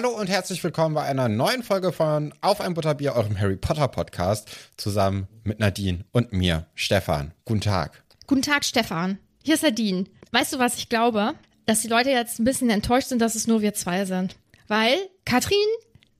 Hallo und herzlich willkommen bei einer neuen Folge von Auf ein Butterbier, eurem Harry Potter Podcast, zusammen mit Nadine und mir, Stefan. Guten Tag. Guten Tag, Stefan. Hier ist Nadine. Weißt du, was ich glaube? Dass die Leute jetzt ein bisschen enttäuscht sind, dass es nur wir zwei sind. Weil, Katrin,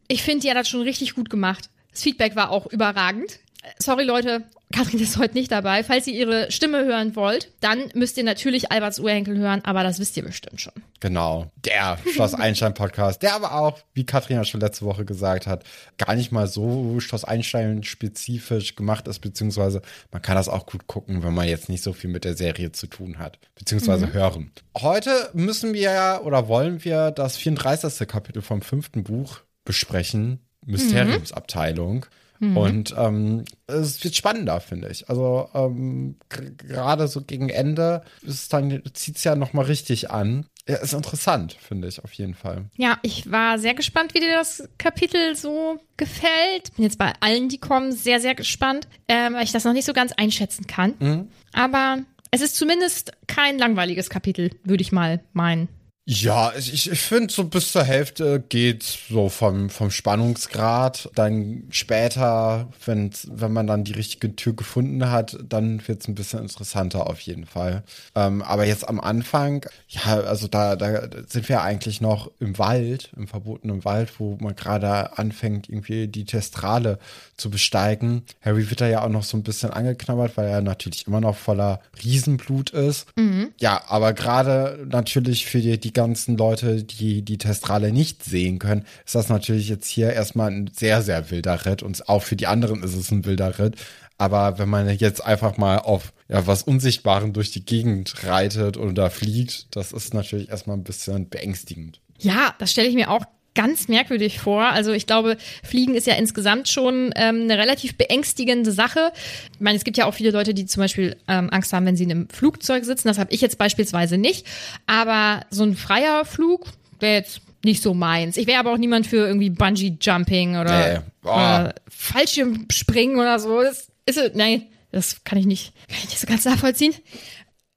ich finde, die hat das schon richtig gut gemacht. Das Feedback war auch überragend. Sorry, Leute, Katrin ist heute nicht dabei. Falls ihr ihre Stimme hören wollt, dann müsst ihr natürlich Alberts Urenkel hören, aber das wisst ihr bestimmt schon. Genau, der Schloss Einstein Podcast, der aber auch, wie Katrin ja schon letzte Woche gesagt hat, gar nicht mal so Schloss Einstein spezifisch gemacht ist, beziehungsweise man kann das auch gut gucken, wenn man jetzt nicht so viel mit der Serie zu tun hat, beziehungsweise mhm. hören. Heute müssen wir ja oder wollen wir das 34. Kapitel vom fünften Buch besprechen, Mysteriumsabteilung. Mhm. Mhm. Und ähm, es wird spannender, finde ich. Also ähm, gerade so gegen Ende ist dann zieht es ja noch mal richtig an. Ja, ist interessant, finde ich auf jeden Fall. Ja, ich war sehr gespannt, wie dir das Kapitel so gefällt. Bin jetzt bei allen, die kommen, sehr, sehr gespannt, äh, weil ich das noch nicht so ganz einschätzen kann. Mhm. Aber es ist zumindest kein langweiliges Kapitel, würde ich mal meinen. Ja, ich, ich finde, so bis zur Hälfte geht so vom, vom Spannungsgrad. Dann später, wenn, wenn man dann die richtige Tür gefunden hat, dann wird es ein bisschen interessanter auf jeden Fall. Ähm, aber jetzt am Anfang, ja, also da, da sind wir eigentlich noch im Wald, im verbotenen Wald, wo man gerade anfängt, irgendwie die Testrale zu besteigen. Harry wird da ja auch noch so ein bisschen angeknabbert, weil er natürlich immer noch voller Riesenblut ist. Mhm. Ja, aber gerade natürlich für die, die ganzen Leute, die die Testrale nicht sehen können, ist das natürlich jetzt hier erstmal ein sehr, sehr wilder Ritt. Und auch für die anderen ist es ein wilder Ritt. Aber wenn man jetzt einfach mal auf ja, was Unsichtbaren durch die Gegend reitet oder fliegt, das ist natürlich erstmal ein bisschen beängstigend. Ja, das stelle ich mir auch ganz merkwürdig vor. Also ich glaube, Fliegen ist ja insgesamt schon ähm, eine relativ beängstigende Sache. Ich meine, es gibt ja auch viele Leute, die zum Beispiel ähm, Angst haben, wenn sie in einem Flugzeug sitzen. Das habe ich jetzt beispielsweise nicht. Aber so ein freier Flug wäre jetzt nicht so meins. Ich wäre aber auch niemand für irgendwie Bungee-Jumping oder, nee. oh. oder Fallschirmspringen oder so. Das ist, nein, das kann ich nicht, kann ich nicht so ganz nachvollziehen.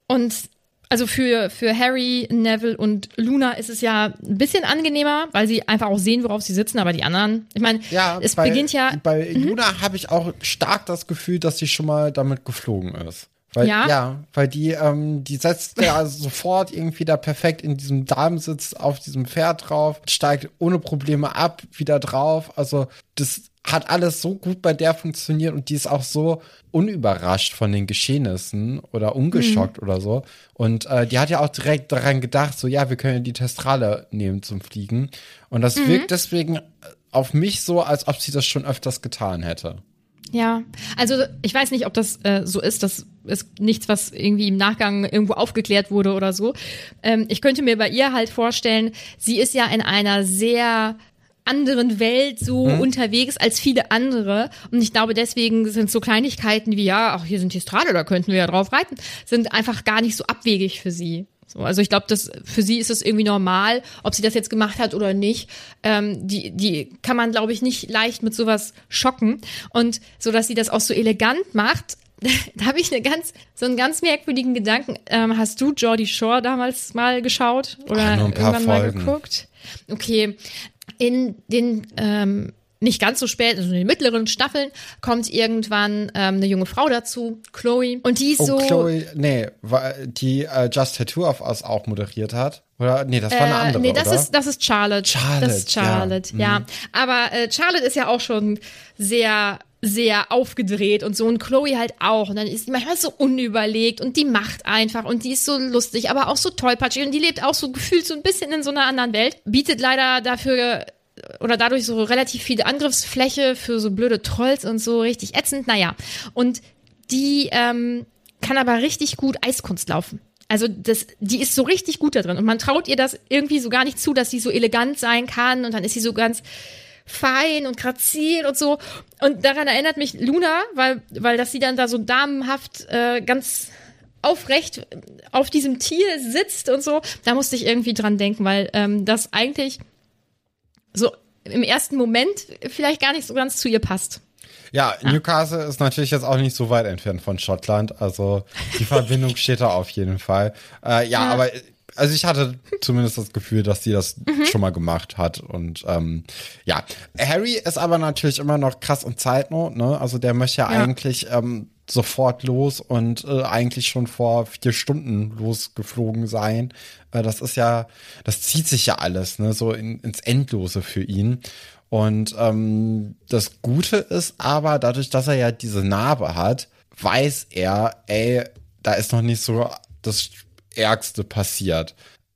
Und also für, für Harry, Neville und Luna ist es ja ein bisschen angenehmer, weil sie einfach auch sehen, worauf sie sitzen, aber die anderen, ich meine, ja, es bei, beginnt ja. Bei mhm. Luna habe ich auch stark das Gefühl, dass sie schon mal damit geflogen ist. Weil, Ja? ja? weil die, ähm, die setzt ja sofort irgendwie da perfekt in diesem Damensitz auf diesem Pferd drauf, steigt ohne Probleme ab, wieder drauf. Also das hat alles so gut bei der funktioniert und die ist auch so unüberrascht von den Geschehnissen oder ungeschockt oder so. Und äh, die hat ja auch direkt daran gedacht, so ja, wir können ja die Testrale nehmen zum Fliegen. Und das wirkt deswegen auf mich so, als ob sie das schon öfters getan hätte. Ja, also ich weiß nicht, ob das äh, so ist. Das ist nichts, was irgendwie im Nachgang irgendwo aufgeklärt wurde oder so. Ähm, ich könnte mir bei ihr halt vorstellen, sie ist ja in einer sehr anderen Welt so unterwegs als viele andere. Und ich glaube, deswegen sind so Kleinigkeiten wie, ja, ach, hier sind die Strade, da könnten wir ja drauf reiten, sind einfach gar nicht so abwegig für sie. So, also ich glaube, dass für sie ist es irgendwie normal, ob sie das jetzt gemacht hat oder nicht. Ähm, die, die kann man, glaube ich, nicht leicht mit sowas schocken. Und so, dass sie das auch so elegant macht, da habe ich eine ganz, so einen ganz merkwürdigen Gedanken. Ähm, hast du Geordie Shore damals mal geschaut oder Ach, nur ein paar irgendwann mal Folgen. geguckt? Okay, in den ähm, nicht ganz so spät, also in den mittleren Staffeln, kommt irgendwann ähm, eine junge Frau dazu, Chloe, und die ist Oh, so. Chloe, nee, die äh, Just Tattoo of Us auch moderiert hat. Oder? Nee, das war eine Äh, andere, nee, das oder? ist, das ist Charlotte. Charlotte, Das ist Charlotte, ja. ja. Mhm. Aber äh, Charlotte ist ja auch schon sehr, sehr aufgedreht und so. Und Chloe halt auch. Und dann ist die manchmal so unüberlegt und die macht einfach und die ist so lustig, aber auch so tollpatschig und die lebt auch so gefühlt so ein bisschen in so einer anderen Welt. Bietet leider dafür oder dadurch so relativ viel Angriffsfläche für so blöde Trolls und so richtig ätzend. Naja. Und die ähm, kann aber richtig gut Eiskunst laufen. Also das, die ist so richtig gut da drin und man traut ihr das irgendwie so gar nicht zu, dass sie so elegant sein kann und dann ist sie so ganz fein und grazil und so. Und daran erinnert mich Luna, weil, weil dass sie dann da so damenhaft äh, ganz aufrecht auf diesem Tier sitzt und so. Da musste ich irgendwie dran denken, weil ähm, das eigentlich so im ersten Moment vielleicht gar nicht so ganz zu ihr passt. Ja, Newcastle ist natürlich jetzt auch nicht so weit entfernt von Schottland. Also die Verbindung steht da auf jeden Fall. Äh, ja, aber also ich hatte zumindest das Gefühl, dass sie das schon mal gemacht hat. Und ähm, ja, Harry ist aber natürlich immer noch krass in Zeitnot. Ne? Also der möchte ja, Ja. eigentlich ähm, sofort los und äh, eigentlich schon vor vier Stunden losgeflogen sein. Äh, das ist ja, das zieht sich ja alles, ne, so in, ins Endlose für ihn. Und ähm, das Gute ist aber, dadurch, dass er ja diese Narbe hat, weiß er, ey, da ist noch nicht so das Ärgste passiert.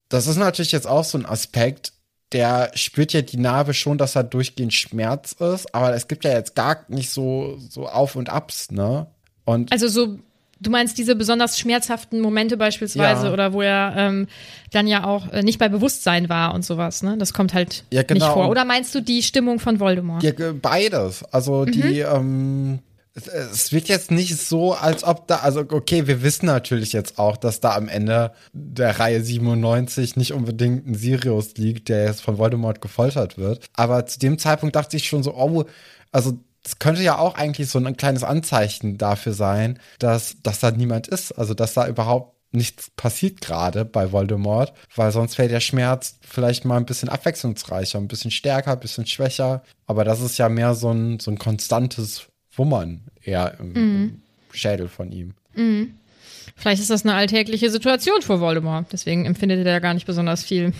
Das ist natürlich jetzt auch so ein Aspekt, der spürt ja die Narbe schon, dass er durchgehend Schmerz ist, aber es gibt ja jetzt gar nicht so, so Auf und Abs, ne? Und Also so, du meinst diese besonders schmerzhaften Momente beispielsweise Ja. oder wo er ähm, dann ja auch äh, nicht bei Bewusstsein war und sowas, ne? Das kommt halt Ja, nicht genau. vor. Oder meinst du die Stimmung von Voldemort? Ja, beides. Also die, ähm, es, es wird jetzt nicht so, als ob da, also okay, wir wissen natürlich jetzt auch, dass da am Ende der Reihe 97 nicht unbedingt ein Sirius liegt, der jetzt von Voldemort gefoltert wird. Aber zu dem Zeitpunkt dachte ich schon so, oh, also es könnte ja auch eigentlich so ein kleines Anzeichen dafür sein, dass, dass da niemand ist. Also dass da überhaupt nichts passiert gerade bei Voldemort, weil sonst wäre der Schmerz vielleicht mal ein bisschen abwechslungsreicher, ein bisschen stärker, ein bisschen schwächer. Aber das ist ja mehr so ein, so ein konstantes Wummern eher im, im Schädel von ihm. Vielleicht ist das eine alltägliche Situation für Voldemort. Deswegen empfindet er ja gar nicht besonders viel.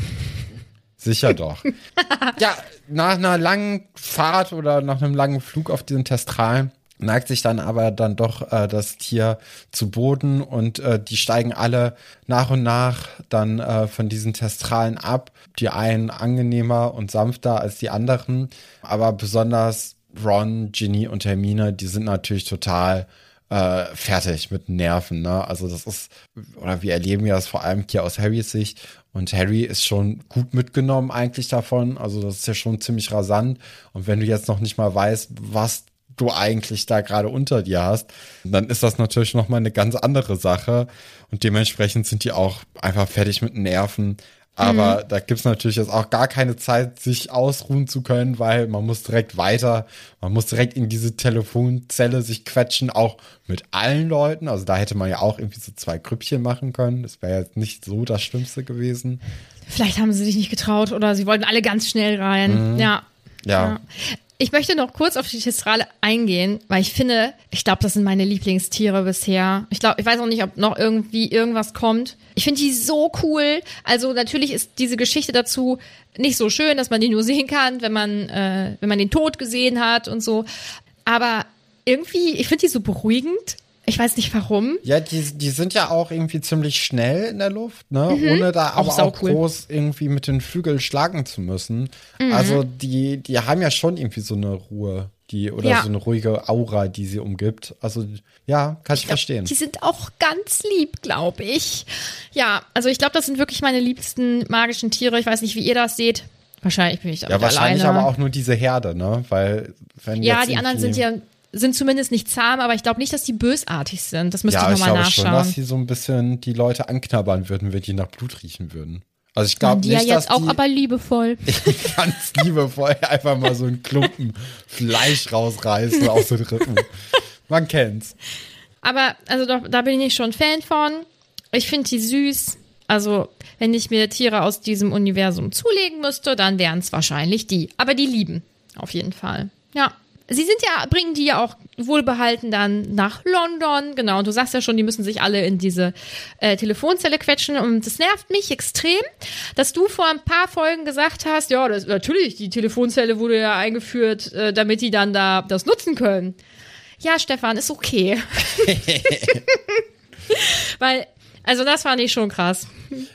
Sicher doch. ja, nach einer langen Fahrt oder nach einem langen Flug auf diesen Testralen neigt sich dann aber dann doch äh, das Tier zu Boden und äh, die steigen alle nach und nach dann äh, von diesen Testralen ab. Die einen angenehmer und sanfter als die anderen, aber besonders Ron, Ginny und Hermine, die sind natürlich total äh, fertig mit Nerven, ne? Also das ist, oder wir erleben ja das vor allem hier aus Harrys Sicht. Und Harry ist schon gut mitgenommen eigentlich davon. Also das ist ja schon ziemlich rasant. Und wenn du jetzt noch nicht mal weißt, was du eigentlich da gerade unter dir hast, dann ist das natürlich noch mal eine ganz andere Sache. Und dementsprechend sind die auch einfach fertig mit Nerven. Aber da gibt's natürlich jetzt auch gar keine Zeit, sich ausruhen zu können, weil man muss direkt weiter, man muss direkt in diese Telefonzelle sich quetschen, auch mit allen Leuten. Also da hätte man ja auch irgendwie so zwei Grüppchen machen können. Das wäre jetzt nicht so das Schlimmste gewesen. Vielleicht haben sie sich nicht getraut oder sie wollten alle ganz schnell rein. Ja. Ja. Ich möchte noch kurz auf die Testrale eingehen, weil ich finde, ich glaube, das sind meine Lieblingstiere bisher. Ich glaube, ich weiß auch nicht, ob noch irgendwie irgendwas kommt. Ich finde die so cool. Also natürlich ist diese Geschichte dazu nicht so schön, dass man die nur sehen kann, wenn man, äh, wenn man den Tod gesehen hat und so. Aber irgendwie, ich finde die so beruhigend. Ich weiß nicht warum. Ja, die, die sind ja auch irgendwie ziemlich schnell in der Luft, ne? Ohne da aber auch, saucool. groß irgendwie mit den Flügeln schlagen zu müssen. Also die, die haben ja schon irgendwie so eine Ruhe, die, oder Ja. so eine ruhige Aura, die sie umgibt. Also, ja, kann ich, verstehen. Die sind auch ganz lieb, glaube ich. Ja, also ich glaube, das sind wirklich meine liebsten magischen Tiere. Ich weiß nicht, wie ihr das seht. Wahrscheinlich bin ich da Ja, wahrscheinlich alleine. aber auch nur diese Herde, ne? Weil, wenn Ja, die anderen sind ja sind zumindest nicht zahm, aber ich glaube nicht, dass die bösartig sind. Das müsste Ja, ich ich nochmal glaube schon, dass nachschauen. sie so ein bisschen die Leute anknabbern würden, wenn die nach Blut riechen würden. Also ich glaube die nicht, ja jetzt dass auch die aber liebevoll. ganz liebevoll einfach mal so einen Klumpen Fleisch rausreißen aus den Rippen. Man kennt's. Aber also doch, da bin ich schon Fan von. Ich finde die süß. Also, wenn ich mir Tiere aus diesem Universum zulegen müsste, dann wären es wahrscheinlich die. Aber die lieben. Auf jeden Fall. Ja. Sie sind ja, bringen die ja auch wohlbehalten dann nach London. Genau. Und du sagst ja schon, die müssen sich alle in diese äh, Telefonzelle quetschen. Und das nervt mich extrem, dass du vor ein paar Folgen gesagt hast, ja, das, natürlich, die Telefonzelle wurde ja eingeführt, äh, damit die dann da das nutzen können. Ja, Stefan, ist okay. Weil, also das fand ich schon krass.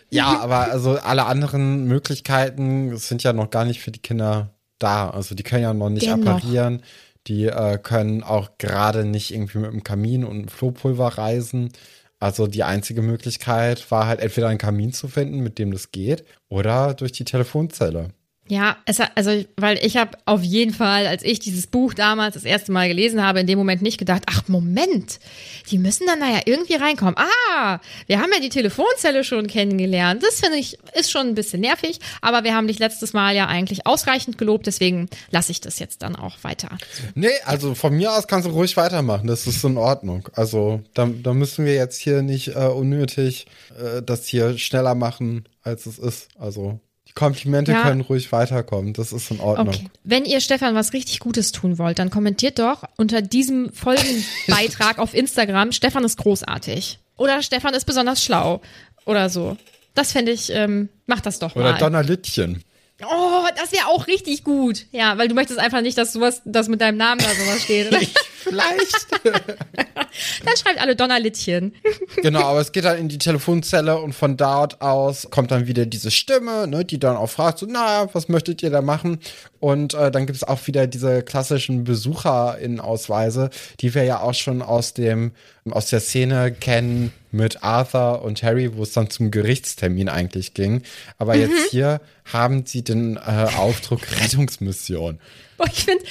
Ja, aber also alle anderen Möglichkeiten sind ja noch gar nicht für die Kinder da. Also die können ja noch nicht Dennoch. apparieren. Die äh, können auch gerade nicht irgendwie mit dem Kamin und Flohpulver reisen. Also die einzige Möglichkeit war halt entweder einen Kamin zu finden, mit dem das geht, oder durch die Telefonzelle. Ja, es also, weil ich habe auf jeden Fall, als ich dieses Buch damals das erste Mal gelesen habe, in dem Moment nicht gedacht, ach Moment, die müssen dann da ja irgendwie reinkommen. Ah, wir haben ja die Telefonzelle schon kennengelernt. Das finde ich, ist schon ein bisschen nervig, aber wir haben dich letztes Mal ja eigentlich ausreichend gelobt, deswegen lasse ich das jetzt dann auch weiter. Nee, also von mir aus kannst du ruhig weitermachen. Das ist in Ordnung. Also da, da müssen wir jetzt hier nicht äh, unnötig äh, das hier schneller machen, als es ist. Also die Komplimente Ja. können ruhig weiterkommen. Das ist in Ordnung. Okay. Wenn ihr Stefan was richtig Gutes tun wollt, dann kommentiert doch unter diesem Folgenbeitrag auf Instagram, Stefan ist großartig. Oder Stefan ist besonders schlau. Oder so. Das fände ich, ähm, macht das doch Oder mal. Donnerlittchen. Oh, das wäre auch richtig gut. Ja, weil du möchtest einfach nicht, dass sowas, dass mit deinem Namen da sowas steht. Vielleicht. Dann schreibt alle Donnerlittchen. genau, aber es geht dann in die Telefonzelle und von dort aus kommt dann wieder diese Stimme, ne, die dann auch fragt, so, na, was möchtet ihr da machen? Und äh, dann gibt es auch wieder diese klassischen BesucherInnen-Ausweise, die wir ja auch schon aus dem, aus der Szene kennen mit Arthur und Harry, wo es dann zum Gerichtstermin eigentlich ging. Aber Mhm. jetzt hier haben sie den äh, Aufdruck Rettungsmission. Boah, ich finde,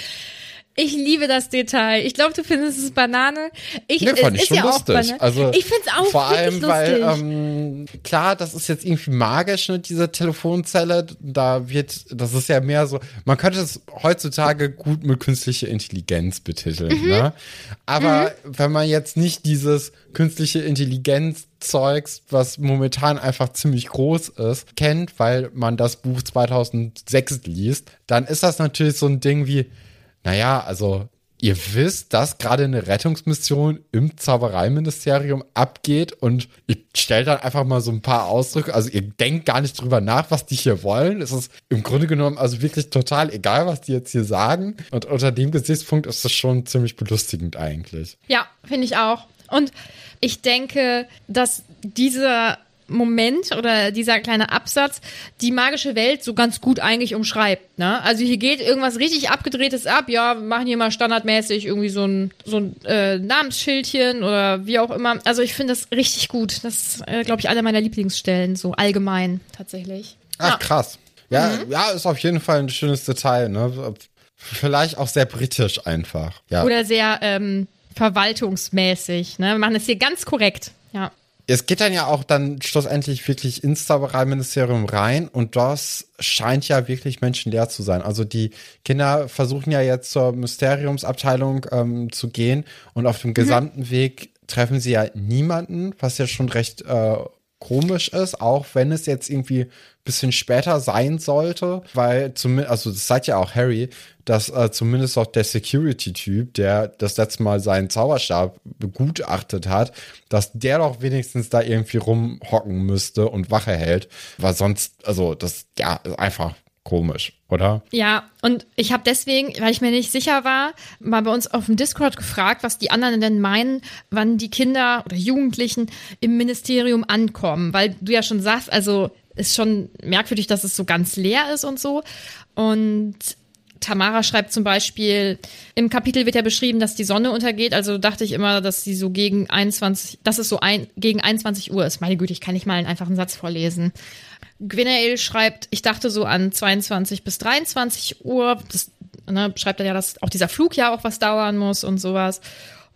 ich liebe das Detail. Ich glaube, du findest es Banane. Ich, Nee, es fand ich schon ja lustig. Also ich finde es auch vor allem, weil ähm, klar, das ist jetzt irgendwie magisch, ne, diese Telefonzelle. Da wird, das ist ja mehr so, man könnte es heutzutage gut mit künstlicher Intelligenz betiteln, Mhm. ne? Aber wenn man jetzt nicht dieses künstliche Intelligenz Zeugs, was momentan einfach ziemlich groß ist, kennt, weil man das Buch 2006 liest, dann ist das natürlich so ein Ding wie, naja, also ihr wisst, dass gerade eine Rettungsmission im Zaubereiministerium abgeht und ihr stellt dann einfach mal so ein paar Ausdrücke, also ihr denkt gar nicht drüber nach, was die hier wollen. Es ist im Grunde genommen also wirklich total egal, was die jetzt hier sagen. Und unter dem Gesichtspunkt ist das schon ziemlich belustigend eigentlich. Ja, finde ich auch. Und ich denke, dass dieser Moment oder dieser kleine Absatz die magische Welt so ganz gut eigentlich umschreibt. Ne? Also hier geht irgendwas richtig abgedrehtes ab. Ja, wir machen hier mal standardmäßig irgendwie so ein, so ein äh, Namensschildchen oder wie auch immer. Also ich finde das richtig gut. Das ist, äh, glaube ich, eine meiner Lieblingsstellen, so allgemein tatsächlich. Ach, Ja. krass. Ja, ja, ist auf jeden Fall ein schönes Detail, ne? Vielleicht auch sehr britisch einfach. Ja. Oder sehr ähm, verwaltungsmäßig. Ne? Wir machen das hier ganz korrekt. Ja. Es geht dann ja auch dann schlussendlich wirklich ins Zaubereiministerium rein und das scheint ja wirklich menschenleer zu sein. Also die Kinder versuchen ja jetzt zur Mysteriumsabteilung ähm, zu gehen und auf dem gesamten Weg treffen sie ja niemanden, was ja schon recht äh, komisch ist, auch wenn es jetzt irgendwie bisschen später sein sollte, weil zumindest, also das sagt ja auch Harry, dass äh, zumindest auch der Security-Typ, der das letzte Mal seinen Zauberstab begutachtet hat, dass der doch wenigstens da irgendwie rumhocken müsste und Wache hält, weil sonst, also das, ja, ist einfach komisch, oder? Ja, und ich habe deswegen, weil ich mir nicht sicher war, mal bei uns auf dem Discord gefragt, was die anderen denn meinen, wann die Kinder oder Jugendlichen im Ministerium ankommen. Weil du ja schon sagst, also ist schon merkwürdig, dass es so ganz leer ist und so. Und Tamara schreibt zum Beispiel, im Kapitel wird ja beschrieben, dass die Sonne untergeht. Also dachte ich immer, dass sie so gegen 21, dass es so ein, gegen 21 Uhr ist. Meine Güte, ich kann nicht mal einen einfachen Satz vorlesen. Gwenael schreibt, ich dachte so an 22 bis 23 Uhr. Das ne, schreibt er ja, dass auch dieser Flug ja auch was dauern muss und sowas.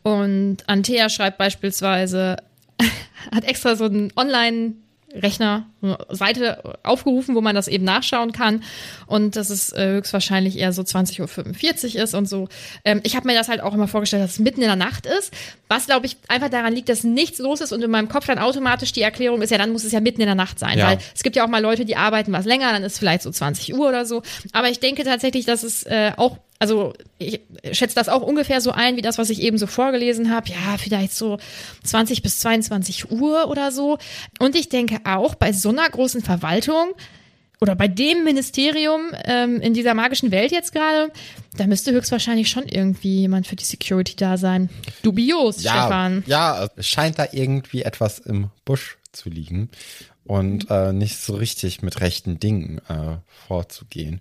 Und Antea schreibt beispielsweise, hat extra so einen Online- Rechner, Seite aufgerufen, wo man das eben nachschauen kann. Und dass es äh, höchstwahrscheinlich eher so 20.45 Uhr ist und so. Ähm, ich habe mir das halt auch immer vorgestellt, dass es mitten in der Nacht ist. Was, glaube ich, einfach daran liegt, dass nichts los ist und in meinem Kopf dann automatisch die Erklärung ist, ja, dann muss es ja mitten in der Nacht sein. Ja. Weil es gibt ja auch mal Leute, die arbeiten was länger, dann ist es vielleicht so 20 Uhr oder so. Aber ich denke tatsächlich, dass es äh, auch also ich schätze das auch ungefähr so ein, wie das, was ich eben so vorgelesen habe. Ja, vielleicht so 20 bis 22 Uhr oder so. Und ich denke auch, bei so einer großen Verwaltung oder bei dem Ministerium ähm, in dieser magischen Welt jetzt gerade, da müsste höchstwahrscheinlich schon irgendwie jemand für die Security da sein. Dubios, ja, Stefan. Ja, es scheint da irgendwie etwas im Busch zu liegen und äh, nicht so richtig mit rechten Dingen äh, vorzugehen.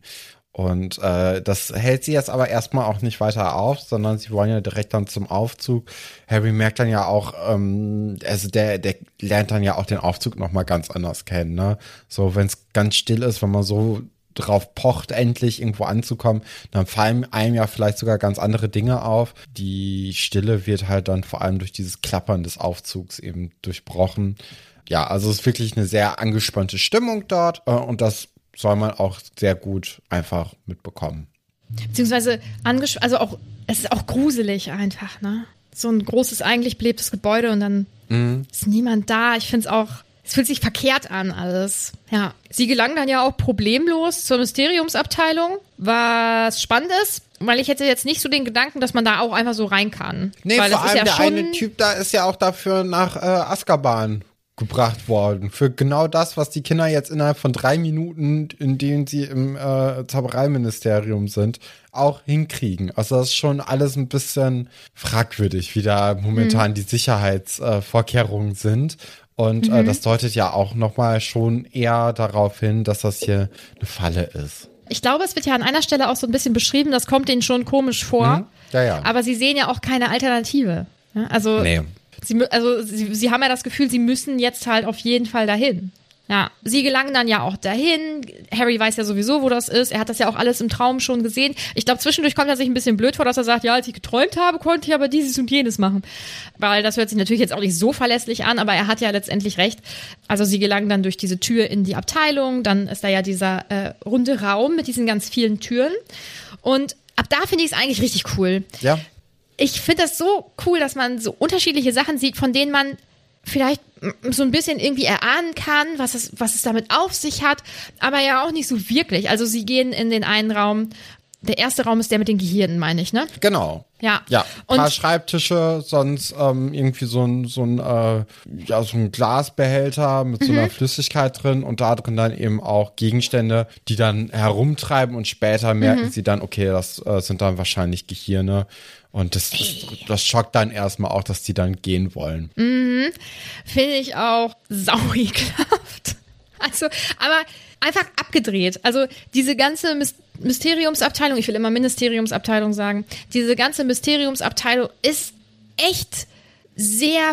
Und äh, das hält sie jetzt aber erstmal auch nicht weiter auf, sondern sie wollen ja direkt dann zum Aufzug. Harry merkt dann ja auch, ähm, also der, der lernt dann ja auch den Aufzug nochmal ganz anders kennen, ne? So, wenn es ganz still ist, wenn man so drauf pocht, endlich irgendwo anzukommen, dann fallen einem ja vielleicht sogar ganz andere Dinge auf. Die Stille wird halt dann vor allem durch dieses Klappern des Aufzugs eben durchbrochen. Ja, also es ist wirklich eine sehr angespannte Stimmung dort äh, und das soll man auch sehr gut einfach mitbekommen. Beziehungsweise, also auch, es ist auch gruselig einfach, ne? So ein großes, eigentlich belebtes Gebäude und dann mhm. ist niemand da. Ich finde es auch, es fühlt sich verkehrt an alles. Ja. Sie gelangen dann ja auch problemlos zur Mysteriumsabteilung, was spannend ist, weil ich hätte jetzt nicht so den Gedanken, dass man da auch einfach so rein kann. Nee, weil vor allem ja der eine Typ da ist ja auch dafür nach äh, Azkaban gebracht worden. Für genau das, was die Kinder jetzt innerhalb von drei Minuten, in denen sie im äh, Zaubereiministerium sind, auch hinkriegen. Also das ist schon alles ein bisschen fragwürdig, wie da momentan mhm. die Sicherheitsvorkehrungen äh, sind. Und äh, mhm. äh, das deutet ja auch nochmal schon eher darauf hin, dass das hier eine Falle ist. Ich glaube, es wird ja an einer Stelle auch so ein bisschen beschrieben, das kommt ihnen schon komisch vor. Mhm. Ja, ja. Aber sie sehen ja auch keine Alternative. Also nee. Sie, also sie, sie haben ja das Gefühl, sie müssen jetzt halt auf jeden Fall dahin. Ja, sie gelangen dann ja auch dahin. Harry weiß ja sowieso, wo das ist. Er hat das ja auch alles im Traum schon gesehen. Ich glaube, zwischendurch kommt er sich ein bisschen blöd vor, dass er sagt, ja, als ich geträumt habe, konnte ich aber dieses und jenes machen. Weil das hört sich natürlich jetzt auch nicht so verlässlich an, aber er hat ja letztendlich recht. Also sie gelangen dann durch diese Tür in die Abteilung. Dann ist da ja dieser äh, runde Raum mit diesen ganz vielen Türen. Und ab da finde ich es eigentlich richtig cool. Ja ich finde das so cool, dass man so unterschiedliche Sachen sieht, von denen man vielleicht so ein bisschen irgendwie erahnen kann, was es, was es damit auf sich hat, aber ja auch nicht so wirklich. Also sie gehen in den einen Raum. Der erste Raum ist der mit den Gehirnen, meine ich, ne? Genau. Ja. Ja. Ein paar Schreibtische, sonst ähm, irgendwie so ein, so ein, äh, ja, so ein Glasbehälter mit so einer mhm. Flüssigkeit drin und da drin dann eben auch Gegenstände, die dann herumtreiben und später merken mhm. sie dann, okay, das äh, sind dann wahrscheinlich Gehirne und das, das schockt dann erstmal auch, dass die dann gehen wollen. Mhm. Finde ich auch sauekelhaft. Also, aber einfach abgedreht. Also diese ganze Mysteriumsabteilung, ich will immer Ministeriumsabteilung sagen, diese ganze Mysteriumsabteilung ist echt sehr,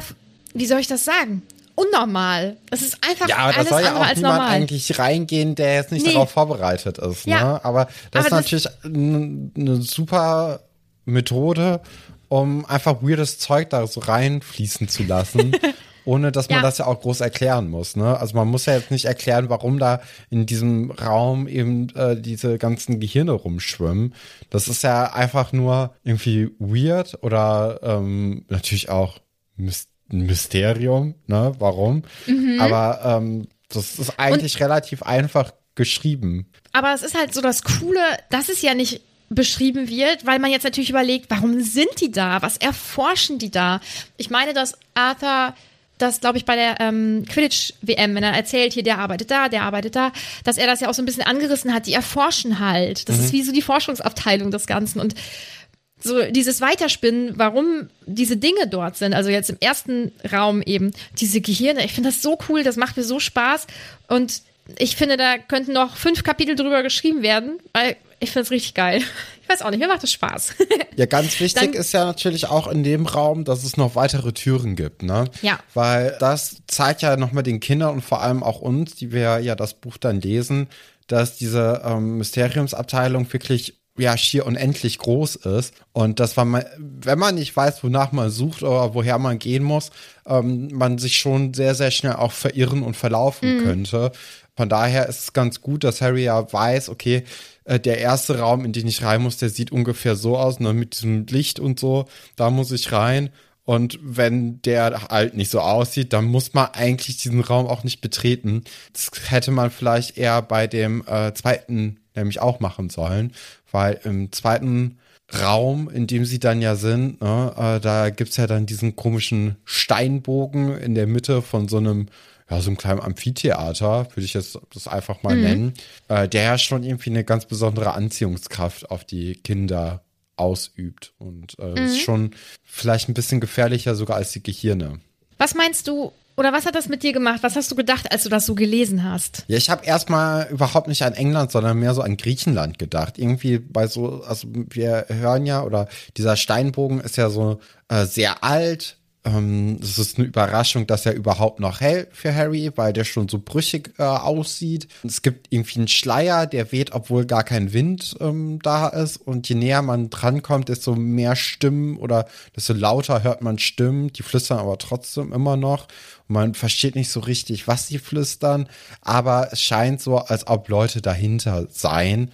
wie soll ich das sagen? Unnormal. Es ist einfach ja, aber alles soll ja auch niemand eigentlich reingehen, der jetzt nicht nee. darauf vorbereitet ist. Ne? Ja. Aber das aber ist natürlich eine super Methode, um einfach weirdes Zeug da so reinfließen zu lassen. ohne dass man ja. das ja auch groß erklären muss. Ne? Also man muss ja jetzt nicht erklären, warum da in diesem Raum eben äh, diese ganzen Gehirne rumschwimmen. Das ist ja einfach nur irgendwie weird oder ähm, natürlich auch ein Mysterium, ne? Warum? Mhm. Aber ähm, das ist eigentlich relativ einfach geschrieben. Aber es ist halt so das Coole, dass es ja nicht beschrieben wird, weil man jetzt natürlich überlegt, warum sind die da? Was erforschen die da? Ich meine, dass Arthur das, glaube ich, bei der ähm, Quidditch-WM, wenn er erzählt, hier, der arbeitet da, der arbeitet da, dass er das ja auch so ein bisschen angerissen hat. Die erforschen halt. Das ist wie so die Forschungsabteilung des Ganzen. Und so dieses Weiterspinnen, warum diese Dinge dort sind, also jetzt im ersten Raum eben, diese Gehirne, ich finde das so cool, das macht mir so Spaß. Und ich finde, da könnten noch fünf Kapitel drüber geschrieben werden, weil ich finde es richtig geil. Ich weiß auch nicht, mir macht das Spaß. Ja, ganz wichtig Dann- ist ja natürlich auch in dem Raum, dass es noch weitere Türen gibt, ne? Ja. Weil das zeigt ja nochmal den Kindern und vor allem auch uns, die wir ja das Buch dann lesen, dass diese ähm, Mysteriumsabteilung wirklich ja schier unendlich groß ist und dass man, wenn man nicht weiß, wonach man sucht oder woher man gehen muss, ähm, man sich schon sehr, sehr schnell auch verirren und verlaufen könnte. Von daher ist es ganz gut, dass Harry ja weiß, okay, äh, der erste Raum, in den ich rein muss, der sieht ungefähr so aus, ne, mit diesem Licht und so, da muss ich rein. Und wenn der halt nicht so aussieht, dann muss man eigentlich diesen Raum auch nicht betreten. Das hätte man vielleicht eher bei dem äh, zweiten nämlich auch machen sollen, weil im zweiten Raum, in dem sie dann ja sind, ne, äh, da gibt's ja dann diesen komischen Steinbogen in der Mitte von so einem, ja, so einem kleinen Amphitheater, würde ich jetzt das einfach mal nennen, äh, der ja schon irgendwie eine ganz besondere Anziehungskraft auf die Kinder ausübt. Und äh, ist schon vielleicht ein bisschen gefährlicher sogar als die Gehirne. Was meinst du, oder was hat das mit dir gemacht? Was hast du gedacht, als du das so gelesen hast? Ja, ich habe erstmal überhaupt nicht an England, sondern mehr so an Griechenland gedacht. Irgendwie bei so, also wir hören ja, oder dieser Steinbogen ist ja so äh, sehr alt. Ähm, es ist eine Überraschung, dass er überhaupt noch hält für Harry, weil der schon so brüchig äh, aussieht. Es gibt irgendwie einen Schleier, der weht, obwohl gar kein Wind ähm, da ist. Und je näher man drankommt, desto mehr Stimmen oder desto lauter hört man Stimmen. Die flüstern aber trotzdem immer noch. Man versteht nicht so richtig, was sie flüstern, aber es scheint so, als ob Leute dahinter seien.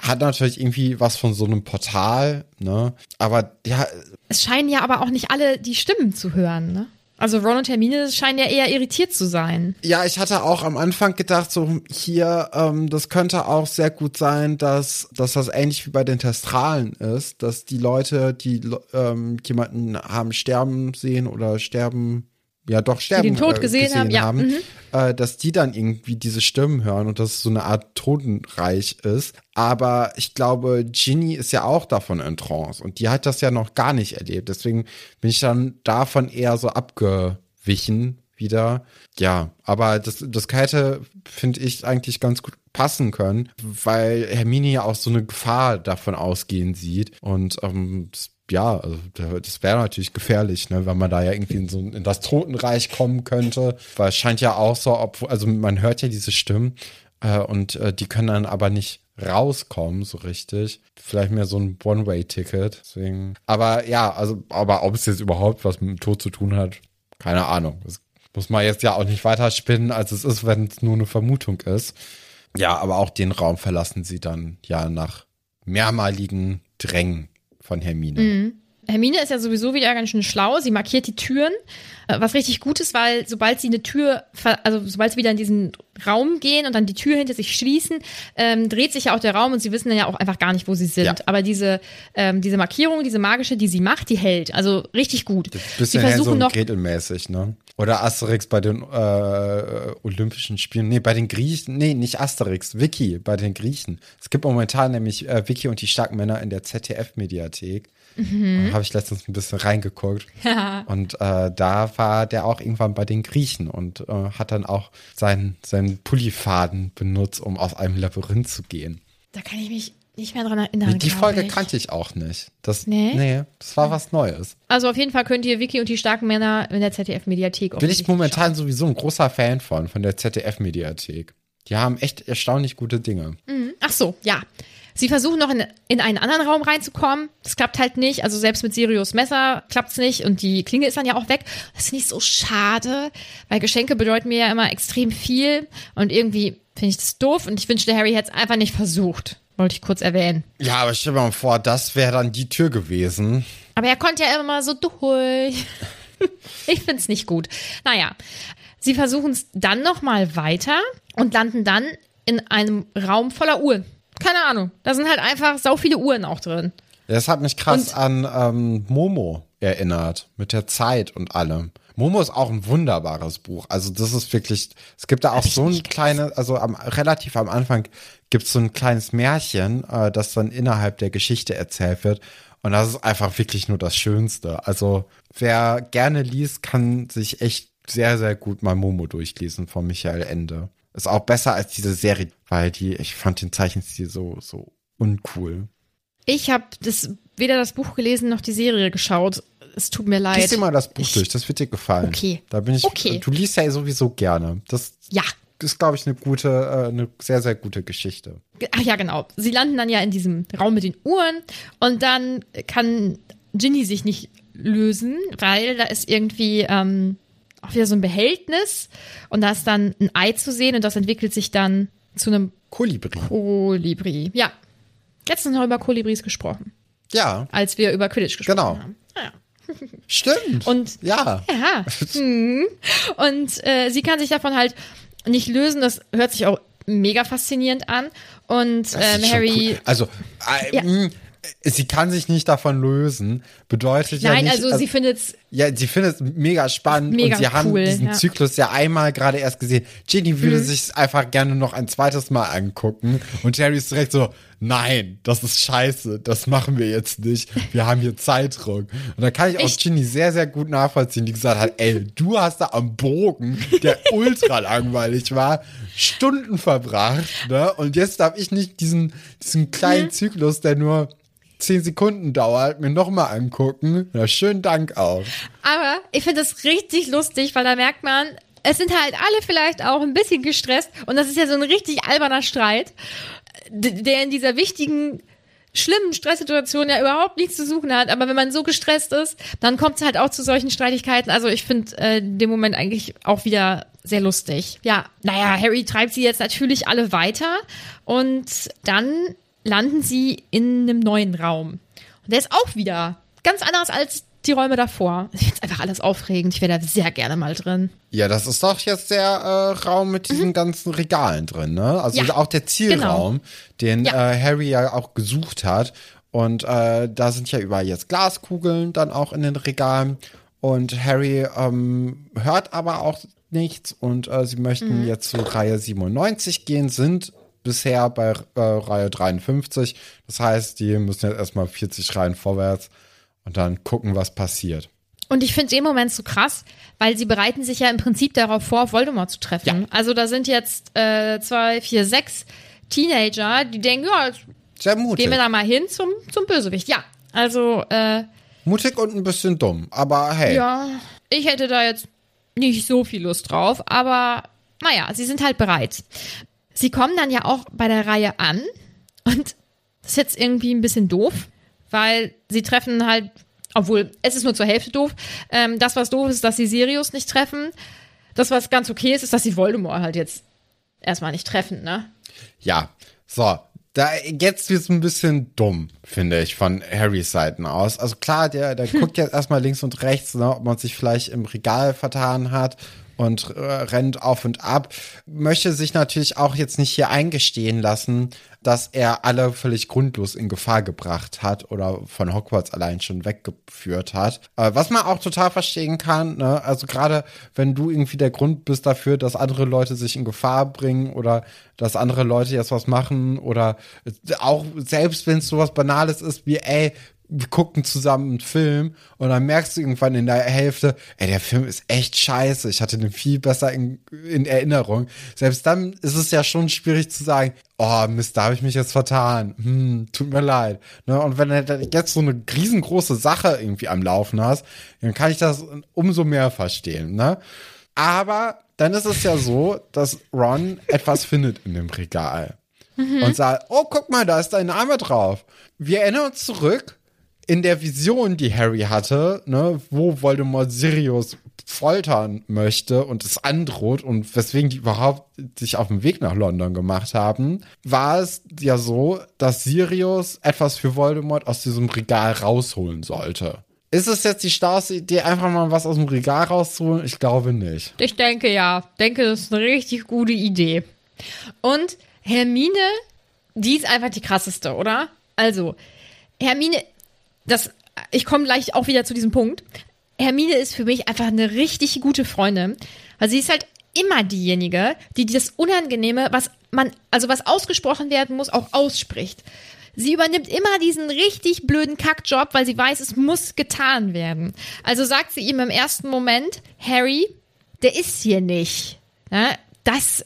Hat natürlich irgendwie was von so einem Portal, ne? Aber ja, Es scheinen ja aber auch nicht alle die Stimmen zu hören, ne? Also Ron und Hermine scheinen ja eher irritiert zu sein. Ja, ich hatte auch am Anfang gedacht, so hier, ähm, das könnte auch sehr gut sein, dass, dass das ähnlich wie bei den Testralen ist, dass die Leute, die ähm, jemanden haben sterben sehen oder sterben, ja doch sterben den Tod äh, gesehen haben, ja, mhm. äh, dass die dann irgendwie diese Stimmen hören und dass es so eine Art Totenreich ist. Aber ich glaube, Ginny ist ja auch davon in Trance und die hat das ja noch gar nicht erlebt. Deswegen bin ich dann davon eher so abgewichen wieder. Ja, aber das, das hätte, finde ich, eigentlich ganz gut passen können, weil Hermine ja auch so eine Gefahr davon ausgehen sieht. Und ähm, das, ja, also da- das wäre natürlich gefährlich, ne, wenn man da ja irgendwie in so in das Totenreich kommen könnte. Weil es scheint ja auch so, obwohl, also man hört ja diese Stimmen äh, und äh, die können dann aber nicht rauskommen, so richtig. Vielleicht mehr so ein One-Way-Ticket. Aber ja, also, aber ob es jetzt überhaupt was mit dem Tod zu tun hat, keine Ahnung. Das muss man jetzt ja auch nicht weiter spinnen, als es ist, wenn es nur eine Vermutung ist. Ja, aber auch den Raum verlassen sie dann ja nach mehrmaligen Drängen von Hermine. Hermine ist ja sowieso wieder ganz schön schlau. Sie markiert die Türen, äh, was richtig gut ist, weil sobald sie eine Tür, also sobald sie wieder in diesen Raum gehen und dann die Tür hinter sich schließen, ähm, dreht sich ja auch der Raum und sie wissen dann ja auch einfach gar nicht, wo sie sind. Ja. Aber diese, ähm, diese Markierung, diese magische, die sie macht, die hält. Also richtig gut. Bisschen sie versuchen noch, Gretel mäßig, ne? Oder Asterix bei den äh, Olympischen Spielen. Nee, bei den Griechen. Nee, nicht Asterix. Vicky bei den Griechen. Es gibt momentan nämlich äh, Vicky und die starken Männer in der ZDF-Mediathek. Mhm. Habe ich letztens ein bisschen reingeguckt. Und äh, da war der auch irgendwann bei den Griechen und äh, hat dann auch seinen, seinen Pullifaden benutzt, um aus einem Labyrinth zu gehen. da kann ich mich nicht mehr dran erinnern. die glaub Folge ich. kannte ich auch nicht. Das, Nee? nee, das war was Neues. Also auf jeden Fall könnt ihr Vicky und die starken Männer in der ZDF-Mediathek Bin ich momentan sowieso ein großer Fan von, von der ZDF-Mediathek. Die haben echt erstaunlich gute Dinge. Ach so, ja. Sie versuchen noch in, in einen anderen Raum reinzukommen. Das klappt halt nicht. Also selbst mit Sirius Messer klappt's nicht. Und die Klinge ist dann ja auch weg. Das finde ich so schade, weil Geschenke bedeuten mir ja immer extrem viel. Und irgendwie finde ich das doof. Und ich wünschte, Harry hätte es einfach nicht versucht. Wollte ich kurz erwähnen. Ja, aber stell dir mal vor, das wäre dann die Tür gewesen. Aber er konnte ja immer so durch. ich find's nicht gut. Naja, sie versuchen es dann nochmal weiter und landen dann in einem Raum voller Uhren. Keine Ahnung. Da sind halt einfach sau viele Uhren auch drin. Das hat mich krass Und- an ähm, Momo erinnert, mit der Zeit und allem. Momo ist auch ein wunderbares Buch. Also das ist wirklich, es gibt da auch so ein kleines, also am, relativ am Anfang gibt es so ein kleines Märchen, äh, das dann innerhalb der Geschichte erzählt wird. Und das ist einfach wirklich nur das Schönste. Also wer gerne liest, kann sich echt sehr, sehr gut mal Momo durchlesen von Michael Ende. Ist auch besser als diese Serie, weil die, ich fand den Zeichenstil so, so uncool. Ich habe das weder das Buch gelesen noch die Serie geschaut. Es tut mir leid. Lies dir mal das Buch Ich- durch, das wird dir gefallen. Okay. Da bin ich. Okay. Du liest ja sowieso gerne. Das Ja. ist, glaube ich, eine gute, äh, eine sehr, sehr gute Geschichte. Ach ja, genau. Sie landen dann ja in diesem Raum mit den Uhren und dann kann Ginny sich nicht lösen, weil da ist irgendwie ähm, auch wieder so ein Behältnis und da ist dann ein Ei zu sehen und das entwickelt sich dann zu einem Kolibri. Kolibri. Ja. Letztens noch über Kolibris gesprochen, Ja, als wir über Quidditch gesprochen Genau. haben. Stimmt. Und ja. Ja. Hm. Und äh, sie kann sich davon halt nicht lösen. Das hört sich auch mega faszinierend an. Und ähm, Harry. cool. Also, äh, Ja. sie kann sich nicht davon lösen. Bedeutet ja Nein, nicht. also sie findet's Ja, sie findet es mega spannend Mega und sie haben cool, diesen ja. Zyklus ja einmal gerade erst gesehen. Ginny würde Mhm. sich einfach gerne noch ein zweites Mal angucken und Harry ist direkt so, nein, das ist scheiße, das machen wir jetzt nicht. Wir haben hier Zeitdruck. Und da kann ich auch Ich- Ginny sehr, sehr gut nachvollziehen, die gesagt hat, ey, du hast da am Bogen, der ultra langweilig war, Stunden verbracht, ne? Und jetzt darf ich nicht diesen, diesen Mhm. kleinen Zyklus, der nur zehn Sekunden dauert, mir nochmal angucken. Na, schönen Dank auch. Aber ich finde das richtig lustig, weil da merkt man, es sind halt alle vielleicht auch ein bisschen gestresst und das ist ja so ein richtig alberner Streit, der in dieser wichtigen, schlimmen Stresssituation ja überhaupt nichts zu suchen hat. Aber wenn man so gestresst ist, dann kommt es halt auch zu solchen Streitigkeiten. Also ich finde äh, den Moment eigentlich auch wieder sehr lustig. Ja, naja, Harry treibt sie jetzt natürlich alle weiter und dann landen sie in einem neuen Raum. Und der ist auch wieder ganz anders als die Räume davor. Ich finde einfach alles aufregend. Ich wäre da sehr gerne mal drin. Ja, das ist doch jetzt der äh, Raum mit diesen ganzen Regalen drin, ne? Also Mhm. Ja, auch der Zielraum, den Ja. äh, Harry ja auch gesucht hat. Und äh, da sind ja überall jetzt Glaskugeln dann auch in den Regalen. Und Harry ähm, hört aber auch nichts. Und äh, sie möchten Mhm. jetzt zu Reihe 97 gehen, sind bisher bei äh, Reihe 53. Das heißt, die müssen jetzt erstmal 40 Reihen vorwärts und dann gucken, was passiert. Und ich finde den Moment so krass, weil sie bereiten sich ja im Prinzip darauf vor, Voldemort zu treffen. Ja. Also da sind jetzt äh, zwei, vier, sechs Teenager, die denken, ja, Sehr mutig. gehen wir da mal hin zum, zum Bösewicht. Ja, also äh, Mutig und ein bisschen dumm, aber hey. ja, ich hätte da jetzt nicht so viel Lust drauf, aber naja, sie sind halt bereit. Sie kommen dann ja auch bei der Reihe an und das ist jetzt irgendwie ein bisschen doof, weil sie treffen halt, obwohl es ist nur zur Hälfte doof. Ähm, das, was doof ist, dass sie Sirius nicht treffen. Das, was ganz okay ist, ist, dass sie Voldemort halt jetzt erstmal nicht treffen, ne? Ja, so. Da jetzt wird's ein bisschen dumm, finde ich, von Harrys Seiten aus. Also klar, der, der guckt jetzt erstmal links und rechts, ne, ob man sich vielleicht im Regal vertan hat und äh, rennt auf und ab. Möchte sich natürlich auch jetzt nicht hier eingestehen lassen, dass er alle völlig grundlos in Gefahr gebracht hat oder von Hogwarts allein schon weggeführt hat. Äh, was man auch total verstehen kann, ne? also gerade wenn du irgendwie der Grund bist dafür, dass andere Leute sich in Gefahr bringen oder dass andere Leute jetzt was machen oder auch selbst wenn es sowas Banales ist wie, ey, wir gucken zusammen einen Film und dann merkst du irgendwann in der Hälfte, ey, der Film ist echt scheiße. Ich hatte den viel besser in, in Erinnerung. Selbst dann ist es ja schon schwierig zu sagen, oh Mist, da habe ich mich jetzt vertan. Hm, tut mir leid. Ne? Und wenn du jetzt so eine riesengroße Sache irgendwie am Laufen hast, dann kann ich das umso mehr verstehen. Ne? Aber dann ist es ja so, dass Ron etwas findet in dem Regal und sagt, oh, guck mal, da ist dein Name drauf. Wir erinnern uns zurück in der Vision, die Harry hatte, ne, wo Voldemort Sirius foltern möchte und es androht und weswegen die überhaupt sich auf den Weg nach London gemacht haben, war es ja so, dass Sirius etwas für Voldemort aus diesem Regal rausholen sollte. Ist es jetzt die schlauste Idee, einfach mal was aus dem Regal rauszuholen? Ich glaube nicht. Ich denke ja. Denke, das ist eine richtig gute Idee. Und Hermine, die ist einfach die krasseste, oder? Also, Hermine, das, ich komme gleich auch wieder zu diesem Punkt. Hermine ist für mich einfach eine richtig gute Freundin, weil sie ist halt immer diejenige, die das Unangenehme, was man, also was ausgesprochen werden muss, auch ausspricht. Sie übernimmt immer diesen richtig blöden Kackjob, weil sie weiß, es muss getan werden. Also sagt sie ihm im ersten Moment, Harry, der ist hier nicht. Ja, das,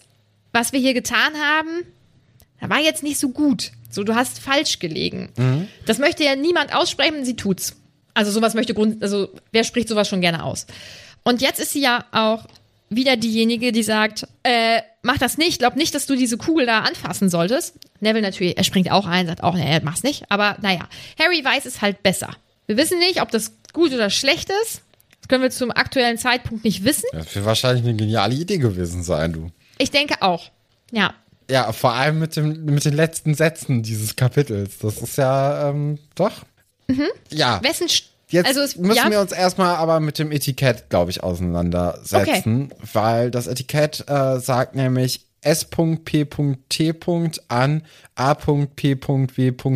was wir hier getan haben, war jetzt nicht so gut. So, du hast falsch gelegen. Mhm. Das möchte ja niemand aussprechen, sie tut's. Also sowas möchte Grund, also wer spricht sowas schon gerne aus? Und jetzt ist sie ja auch wieder diejenige, die sagt, äh, mach das nicht, glaub nicht, dass du diese Kugel da anfassen solltest. Neville natürlich, er springt auch ein, sagt auch, nee, mach's nicht. Aber naja, Harry weiß es halt besser. Wir wissen nicht, ob das gut oder schlecht ist. Das können wir zum aktuellen Zeitpunkt nicht wissen. Das wird wahrscheinlich eine geniale Idee gewesen sein, du. Ich denke auch. Ja. Ja, vor allem mit, dem, mit den letzten Sätzen dieses Kapitels. Das ist ja, ähm, doch. Mhm. Ja. Wessen Jetzt also es, müssen ja? wir uns erstmal aber mit dem Etikett, glaube ich, auseinandersetzen, okay. weil das Etikett äh, sagt nämlich S.P.T. an A.P.W.B.D.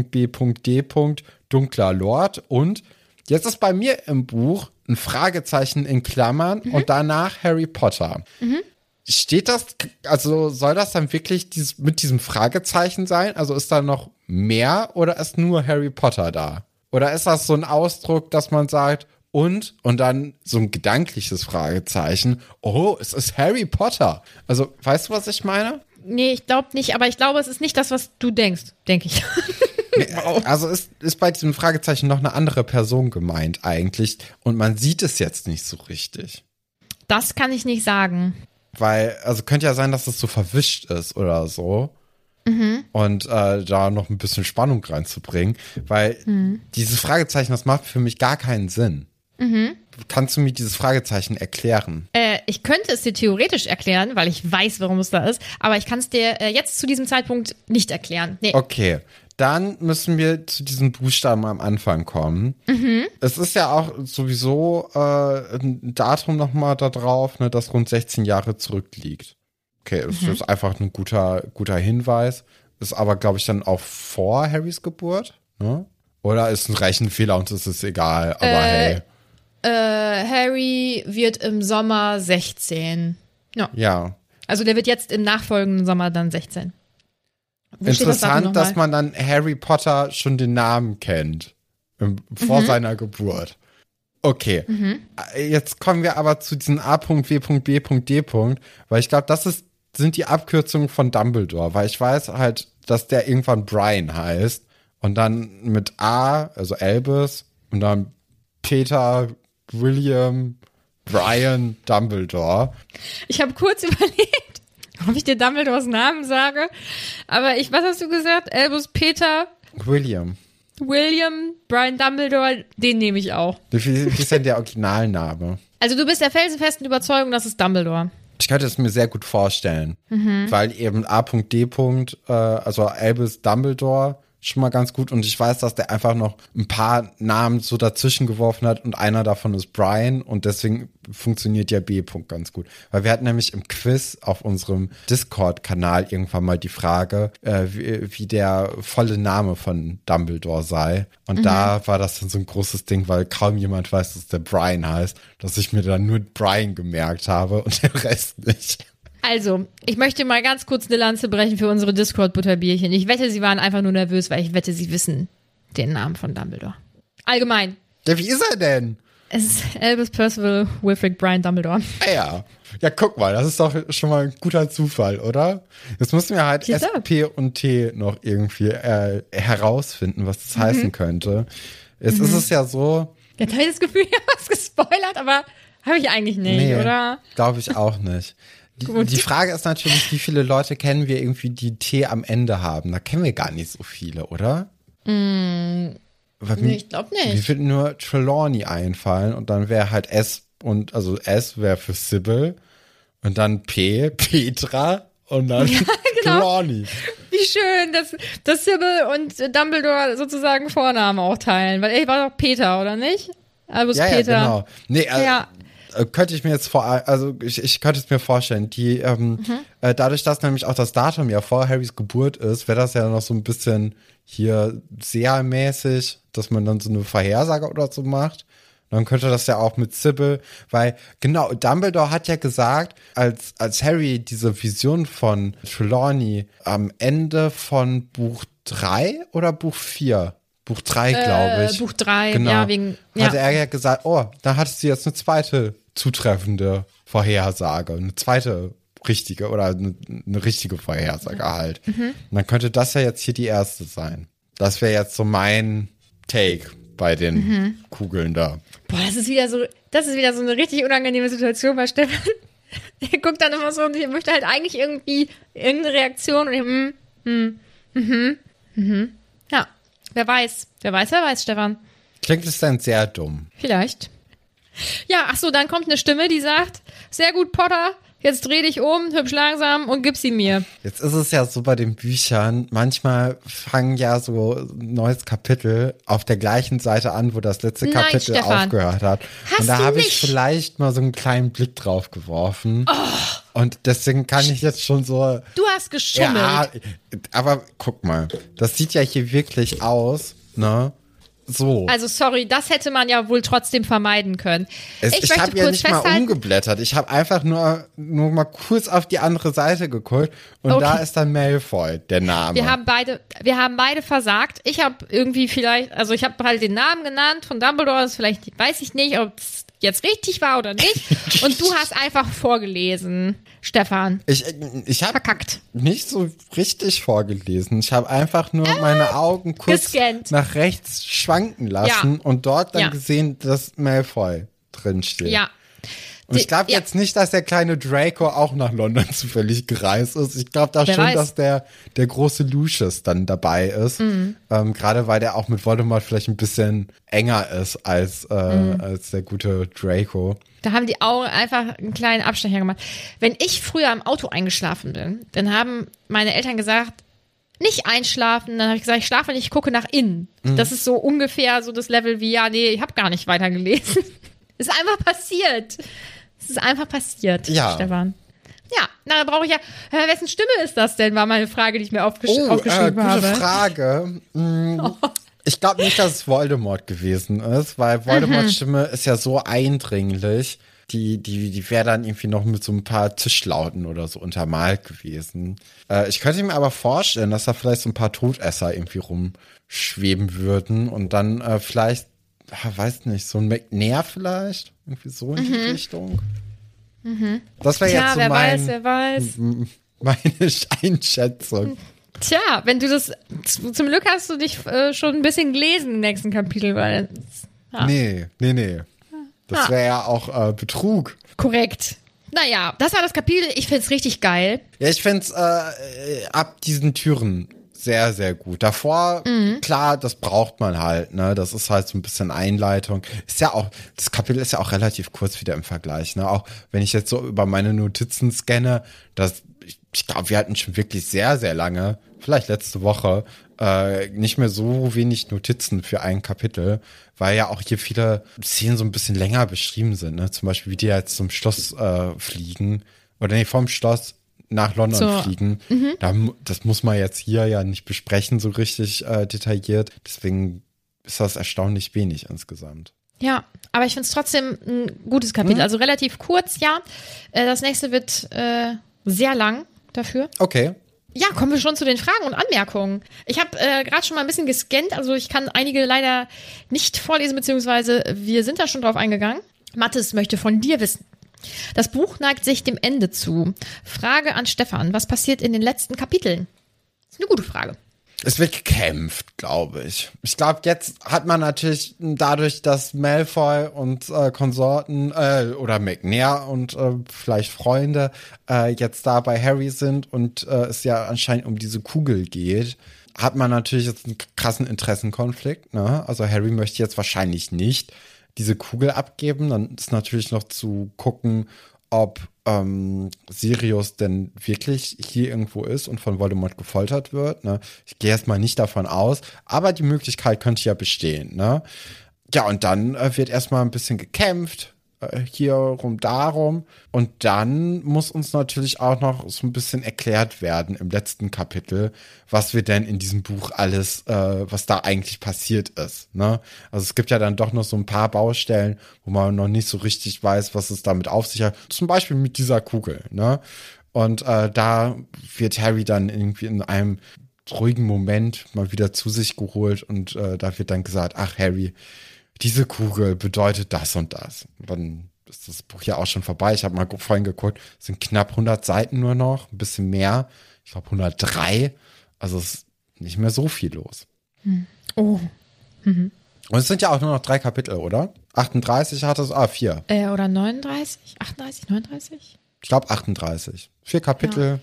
dunkler Lord und jetzt ist bei mir im Buch ein Fragezeichen in Klammern mhm. und danach Harry Potter. Mhm. Steht das, also soll das dann wirklich dieses, mit diesem Fragezeichen sein? Also ist da noch mehr oder ist nur Harry Potter da? Oder ist das so ein Ausdruck, dass man sagt, und, und dann so ein gedankliches Fragezeichen, oh, es ist Harry Potter. Also, weißt du, was ich meine? Nee, ich glaube nicht, aber ich glaube, es ist nicht das, was du denkst, denke ich. also ist, ist bei diesem Fragezeichen noch eine andere Person gemeint eigentlich und man sieht es jetzt nicht so richtig. Das kann ich nicht sagen. Weil, also könnte ja sein, dass es so verwischt ist oder so. Mhm. Und äh, da noch ein bisschen Spannung reinzubringen, weil mhm. dieses Fragezeichen, das macht für mich gar keinen Sinn. Mhm. Kannst du mir dieses Fragezeichen erklären? Äh, ich könnte es dir theoretisch erklären, weil ich weiß, warum es da ist, aber ich kann es dir äh, jetzt zu diesem Zeitpunkt nicht erklären. Nee. Okay, dann müssen wir zu diesem Buchstaben am Anfang kommen. Mhm. Es ist ja auch sowieso äh, ein Datum nochmal da drauf, ne, das rund 16 Jahre zurückliegt. Okay, das mhm. ist einfach ein guter, guter Hinweis. Ist aber, glaube ich, dann auch vor Harrys Geburt. Ne? Oder ist ein Rechenfehler und es ist egal, aber äh, hey. Äh, Harry wird im Sommer 16. Ja. ja. Also der wird jetzt im nachfolgenden Sommer dann 16. Wo Interessant, das dass man dann Harry Potter schon den Namen kennt. Im, vor mhm. seiner Geburt. Okay. Mhm. Jetzt kommen wir aber zu diesem A.W.B.D. Weil ich glaube, das ist sind die Abkürzungen von Dumbledore, weil ich weiß halt, dass der irgendwann Brian heißt und dann mit A, also Albus und dann Peter, William, Brian, Dumbledore. Ich habe kurz überlegt, ob ich dir Dumbledores Namen sage, aber ich, was hast du gesagt? Albus, Peter, William. William, Brian Dumbledore, den nehme ich auch. Wie, wie ist denn der Originalname? Also du bist der felsenfesten Überzeugung, das ist Dumbledore. Ich könnte es mir sehr gut vorstellen, mhm. weil eben A.D. Äh, also Albus Dumbledore schon mal ganz gut und ich weiß, dass der einfach noch ein paar Namen so dazwischen geworfen hat und einer davon ist Brian und deswegen funktioniert ja B. -Punkt ganz gut. Weil wir hatten nämlich im Quiz auf unserem Discord-Kanal irgendwann mal die Frage, äh, wie, wie, der volle Name von Dumbledore sei. Und mhm. da war das dann so ein großes Ding, weil kaum jemand weiß, dass der Brian heißt, dass ich mir dann nur Brian gemerkt habe und der Rest nicht. Also, ich möchte mal ganz kurz eine Lanze brechen für unsere Discord-Butterbierchen. Ich wette, sie waren einfach nur nervös, weil ich wette, sie wissen den Namen von Dumbledore. Allgemein. Ja, wie ist er denn? Es ist Albus Percival Wilfrid Brian Dumbledore. Ah ja. Ja, guck mal, das ist doch schon mal ein guter Zufall, oder? Jetzt müssen wir halt S, P und T noch irgendwie äh, herausfinden, was das mhm. heißen könnte. Jetzt mhm. ist es ja so. Jetzt habe ich das Gefühl, ich habe was gespoilert, aber habe ich eigentlich nicht, nee, oder? Glaube ich auch nicht. Die, die, Frage ist natürlich, wie viele Leute kennen wir irgendwie, die T am Ende haben? Da kennen wir gar nicht so viele, oder? Mm, nee, ich glaube nicht. Mir wird nur Trelawney einfallen und dann wäre halt S und, also S wäre für Sybil und dann P, Petra und dann ja, genau. Trelawney. Wie schön, dass, dass Sybil und Dumbledore sozusagen Vornamen auch teilen, weil er war doch Peter, oder nicht? Albus Ja, ja, Peter. genau. Nee, äh, Ja. Äh, könnte ich mir jetzt vor, also ich, ich könnte es mir vorstellen, die, ähm, Mhm. äh, dadurch, dass nämlich auch das Datum ja vor Harrys Geburt ist, wäre das ja noch so ein bisschen hier sehr mäßig, dass man dann so eine Vorhersage oder so macht. Dann könnte das ja auch mit Sybil, weil genau, Dumbledore hat ja gesagt, als, als Harry diese Vision von Trelawney am Ende von Buch 3 oder Buch 4? Buch 3, glaube ich. Äh, Buch drei, genau. ja, wegen- ja. Hatte er ja gesagt, oh, da hattest du jetzt eine zweite zutreffende Vorhersage, eine zweite richtige oder eine, eine richtige Vorhersage halt. Mhm. Und dann könnte das ja jetzt hier die erste sein. Das wäre jetzt so mein Take bei den Mhm. Kugeln da. Boah, das ist wieder so, das ist wieder so eine richtig unangenehme Situation bei Stefan. Er guckt dann immer so und ich möchte halt eigentlich irgendwie irgendeine Reaktion und ich, hm, hm, mhm, mhm. Ja, wer weiß, wer weiß, wer weiß, Stefan. Klingt es dann sehr dumm. Vielleicht. Ja, ach so, dann kommt eine Stimme, die sagt, sehr gut, Potter, jetzt dreh dich um, hübsch langsam und gib sie mir. Jetzt ist es ja so bei den Büchern, manchmal fangen ja so ein neues Kapitel auf der gleichen Seite an, wo das letzte Nein, Kapitel Stefan. aufgehört hat. Hast Und da habe ich? Oh. vielleicht mal so einen kleinen Blick drauf geworfen. Und deswegen kann ich jetzt schon so. Du hast geschummelt. Ja, aber guck mal, das sieht ja hier wirklich aus, ne? So. Also sorry, das hätte man ja wohl trotzdem vermeiden können. Es, ich möchte habe ja nicht mal umgeblättert. Ich habe einfach nur, nur mal kurz auf die andere Seite geguckt und Okay. da ist dann Malfoy, der Name. Wir haben beide, wir haben beide versagt. Ich habe irgendwie vielleicht, also ich habe halt den Namen genannt von Dumbledore, das vielleicht weiß ich nicht, ob es jetzt richtig war oder nicht. Und du hast einfach vorgelesen, Stefan. Ich, ich habe Verkackt. nicht so richtig vorgelesen. Ich habe einfach nur meine Augen kurz gescannt. nach rechts schwanken lassen Ja. und dort dann Ja. gesehen, dass Malfoy drinsteht. Ja. Und ich glaube Ja. jetzt nicht, dass der kleine Draco auch nach London zufällig gereist ist. Ich glaube da Wer schon, weiß. dass der, der große Lucius dann dabei ist. Mhm. Ähm, Gerade weil der auch mit Voldemort vielleicht ein bisschen enger ist als, äh, Mhm. als der gute Draco. Da haben die Augen einfach einen kleinen Abstecher gemacht. Wenn ich früher im Auto eingeschlafen bin, dann haben meine Eltern gesagt, nicht einschlafen. Dann habe ich gesagt, ich schlafe nicht, ich gucke nach innen. Mhm. Das ist so ungefähr so das Level wie, ja, nee, ich habe gar nicht weitergelesen. ist einfach passiert. Es ist einfach passiert, Ja. Stefan. Ja, na, dann brauche ich ja, äh, wessen Stimme ist das denn, war meine Frage, die ich mir aufgesch Oh, äh, aufgeschrieben gute habe. Frage. Mm, Ich glaube nicht, dass es Voldemort gewesen ist, weil Voldemorts Stimme ist ja so eindringlich. Die, die, die wäre dann irgendwie noch mit so ein paar Tischlauten oder so untermalt gewesen. Äh, ich könnte mir aber vorstellen, dass da vielleicht so ein paar Todesser irgendwie rumschweben würden und dann äh, vielleicht, weiß nicht, so ein McNair vielleicht? Irgendwie so in die Richtung. Das wäre Mhm. Jetzt so wer mein, weiß, wer weiß. meine Einschätzung. Tja, wenn du das, zum Glück hast du dich äh, schon ein bisschen gelesen im nächsten Kapitel, weil, ja. Nee, nee, nee. Das Ah. wäre ja auch äh, Betrug. korrekt. Naja, das war das Kapitel. Ich find's richtig geil. Ja, ich find's äh, ab diesen Türen sehr, sehr gut. Davor, Mhm. klar, das braucht man halt, ne? Das ist halt so ein bisschen Einleitung. Ist ja auch, das Kapitel ist ja auch relativ kurz wieder im Vergleich, ne? Auch wenn ich jetzt so über meine Notizen scanne, das, ich, ich glaube, wir hatten schon wirklich sehr, sehr lange, vielleicht letzte Woche, äh, nicht mehr so wenig Notizen für ein Kapitel, weil ja auch hier viele Szenen so ein bisschen länger beschrieben sind, ne? Zum Beispiel, wie die jetzt zum Schloss äh, fliegen. Oder nee, vom Schloss nach London So. fliegen. Da, mu- das muss man jetzt hier ja nicht besprechen, so richtig äh, detailliert. Deswegen ist das erstaunlich wenig insgesamt. Ja, aber ich find's trotzdem ein gutes Kapitel. Also relativ kurz, ja. Äh, das nächste wird äh, sehr lang dafür. Okay. Ja, kommen wir schon zu den Fragen und Anmerkungen. Ich habe äh, gerade schon mal ein bisschen gescannt, also ich kann einige leider nicht vorlesen, beziehungsweise wir sind da schon drauf eingegangen. Mathis möchte von dir wissen. Das Buch neigt sich dem Ende zu. Frage an Stefan, was passiert in den letzten Kapiteln? Das ist eine gute Frage. Es wird gekämpft, glaube ich. Ich glaube, jetzt hat man natürlich dadurch, dass Malfoy und äh, Konsorten äh, oder McNair und äh, vielleicht Freunde äh, jetzt da bei Harry sind und äh, es ja anscheinend um diese Kugel geht, hat man natürlich jetzt einen krassen Interessenkonflikt. Ne? Also Harry möchte jetzt wahrscheinlich nicht diese Kugel abgeben. Dann ist natürlich noch zu gucken, ob ähm, Sirius denn wirklich hier irgendwo ist und von Voldemort gefoltert wird. Ne? Ich gehe erstmal nicht davon aus, aber die Möglichkeit könnte ja bestehen. Ne? ja, und dann äh, wird erstmal ein bisschen gekämpft hier rum darum. Und dann muss uns natürlich auch noch so ein bisschen erklärt werden im letzten Kapitel, was wir denn in diesem Buch alles, äh, was da eigentlich passiert ist. Ne? Also es gibt ja dann doch noch so ein paar Baustellen, wo man noch nicht so richtig weiß, was es damit auf sich hat. Zum Beispiel mit dieser Kugel. Ne? Und äh, da wird Harry dann irgendwie in einem ruhigen Moment mal wieder zu sich geholt und äh, da wird dann gesagt, ach Harry, diese Kugel bedeutet das und das. Und dann ist das Buch ja auch schon vorbei. Ich habe mal vorhin geguckt, es sind knapp 100 Seiten nur noch, ein bisschen mehr. Ich glaube 103. Also es ist nicht mehr so viel los. Hm. Oh. Mhm. Und es sind ja auch nur noch drei Kapitel, oder? 38 hat es, ah, vier. Äh, oder 39? 38, 39? Ich glaube 38. Vier Kapitel. Ja.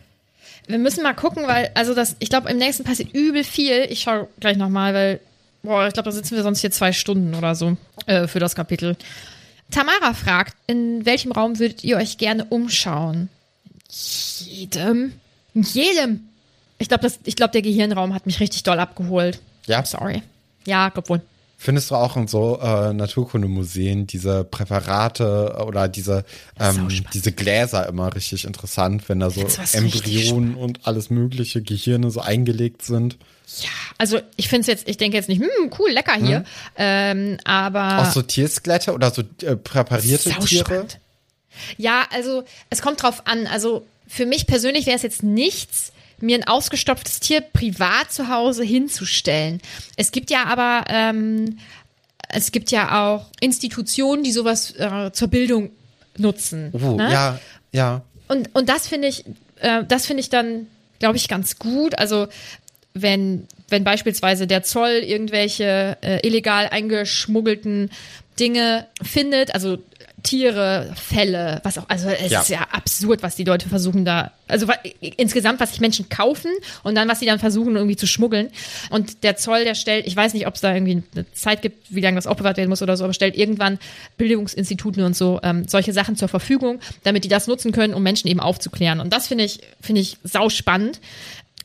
Wir müssen mal gucken, weil, also das, ich glaube, im nächsten passiert übel viel. Ich schaue gleich nochmal, weil Boah, ich glaube, da sitzen wir sonst hier zwei Stunden oder so äh, für das Kapitel. Tamara fragt, in welchem Raum würdet ihr euch gerne umschauen? Jedem. Jedem. Ich glaube, glaub, der Gehirnraum hat mich richtig doll abgeholt. Ja. Sorry. Ja, glaub wohl. Findest du auch in so äh, Naturkundemuseen diese Präparate oder diese, ähm, diese Gläser immer richtig interessant, wenn da so Embryonen und alles mögliche Gehirne so eingelegt sind? Ja, also ich finde es jetzt, ich denke jetzt nicht, hm, cool, lecker hier, hm. ähm, aber. Auch so Tierskelette oder so äh, präparierte Tiere? Ja, also es kommt drauf an. Also für mich persönlich wäre es jetzt nichts, mir ein ausgestopftes Tier privat zu Hause hinzustellen. Es gibt ja aber, ähm, es gibt ja auch Institutionen, die sowas äh, zur Bildung nutzen. Oh, ne? Ja, ja. Und, und das finde ich, äh, das finde ich dann, glaube ich, ganz gut. Also wenn, wenn beispielsweise der Zoll irgendwelche äh, illegal eingeschmuggelten Dinge findet, also Tiere, Fälle, was auch, also es ja. ist ja absurd, was die Leute versuchen da, also insgesamt, was sich Menschen kaufen und dann, was sie dann versuchen irgendwie zu schmuggeln. Und der Zoll, der stellt, ich weiß nicht, ob es da irgendwie eine Zeit gibt, wie lange das aufbewahrt werden muss oder so, aber stellt irgendwann Bildungsinstituten und so ähm, solche Sachen zur Verfügung, damit die das nutzen können, um Menschen eben aufzuklären. Und das finde ich, finde ich sau spannend.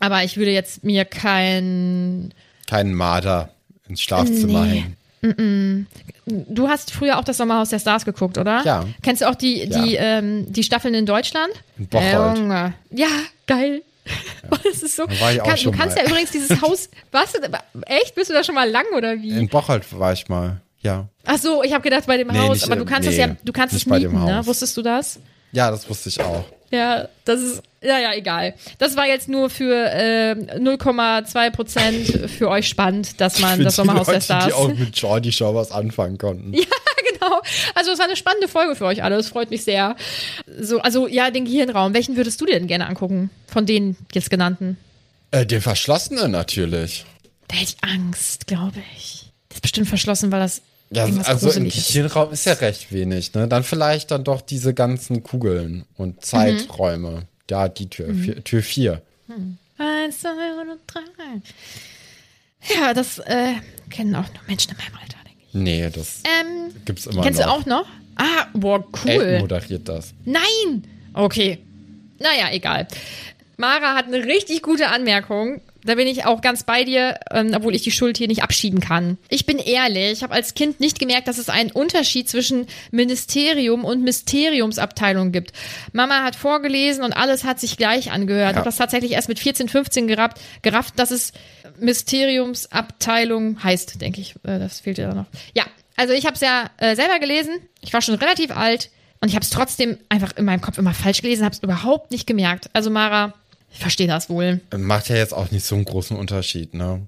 Aber ich würde jetzt mir kein keinen Marder ins Schlafzimmer nee. hängen. Du hast früher auch das Sommerhaus der Stars geguckt, oder? Ja. Kennst du auch die, ja. die, ähm, die Staffeln in Deutschland? In Bocholt. Äh, ja, geil. Ja. Das ist so. Kann, du kannst mal. ja übrigens dieses Haus. Warst du, echt? Bist du da schon mal lang oder wie? In Bocholt war ich mal, ja. Ach so, ich habe gedacht bei dem nee, Haus, aber du kannst nee, es ja, du kannst es mieten, ne? Wusstest du das? Ja, das wusste ich auch. Ja, das ist, ja, ja, egal. Das war jetzt nur für äh, 0,2 Prozent für euch spannend, dass man das Sommerhaus der Stars. Die auch mit Jordi Show was anfangen konnten. Ja, genau. Also es war eine spannende Folge für euch alle. Es freut mich sehr. So, also ja, den Gehirnraum. Welchen würdest du dir denn gerne angucken? Von den jetzt genannten? Äh, den verschlossenen natürlich. Da hätte ich Angst, glaube ich. Das ist bestimmt verschlossen, weil das ja, also im Gehirnraum ist ja recht wenig, ne? Dann vielleicht dann doch diese ganzen Kugeln und Zeiträume. Mhm. Ja, die Tür, mhm. vier, Tür 4. Mhm. Eins, zwei und drei. Ja, das äh, kennen auch nur Menschen in meinem Alter, denke ich. Nee, das ähm, gibt's immer kennst noch. Kennst du auch noch? Ah, boah, cool. Elton moderiert das. Nein! Okay. Naja, egal. Mara hat eine richtig gute Anmerkung da bin ich auch ganz bei dir, ähm, obwohl ich die Schuld hier nicht abschieben kann. Ich bin ehrlich, ich habe als Kind nicht gemerkt, dass es einen Unterschied zwischen Ministerium und Mysteriumsabteilung gibt. Mama hat vorgelesen und alles hat sich gleich angehört. Ja. Ich habe das tatsächlich erst mit 14, 15 gerafft, gerafft dass es Mysteriumsabteilung heißt, denke ich. Äh, das fehlt ja noch. Ja, also ich habe es ja äh, selber gelesen. Ich war schon relativ alt und ich habe es trotzdem einfach in meinem Kopf immer falsch gelesen, habe es überhaupt nicht gemerkt. Also Mara, ich verstehe das wohl. Macht ja jetzt auch nicht so einen großen Unterschied, ne?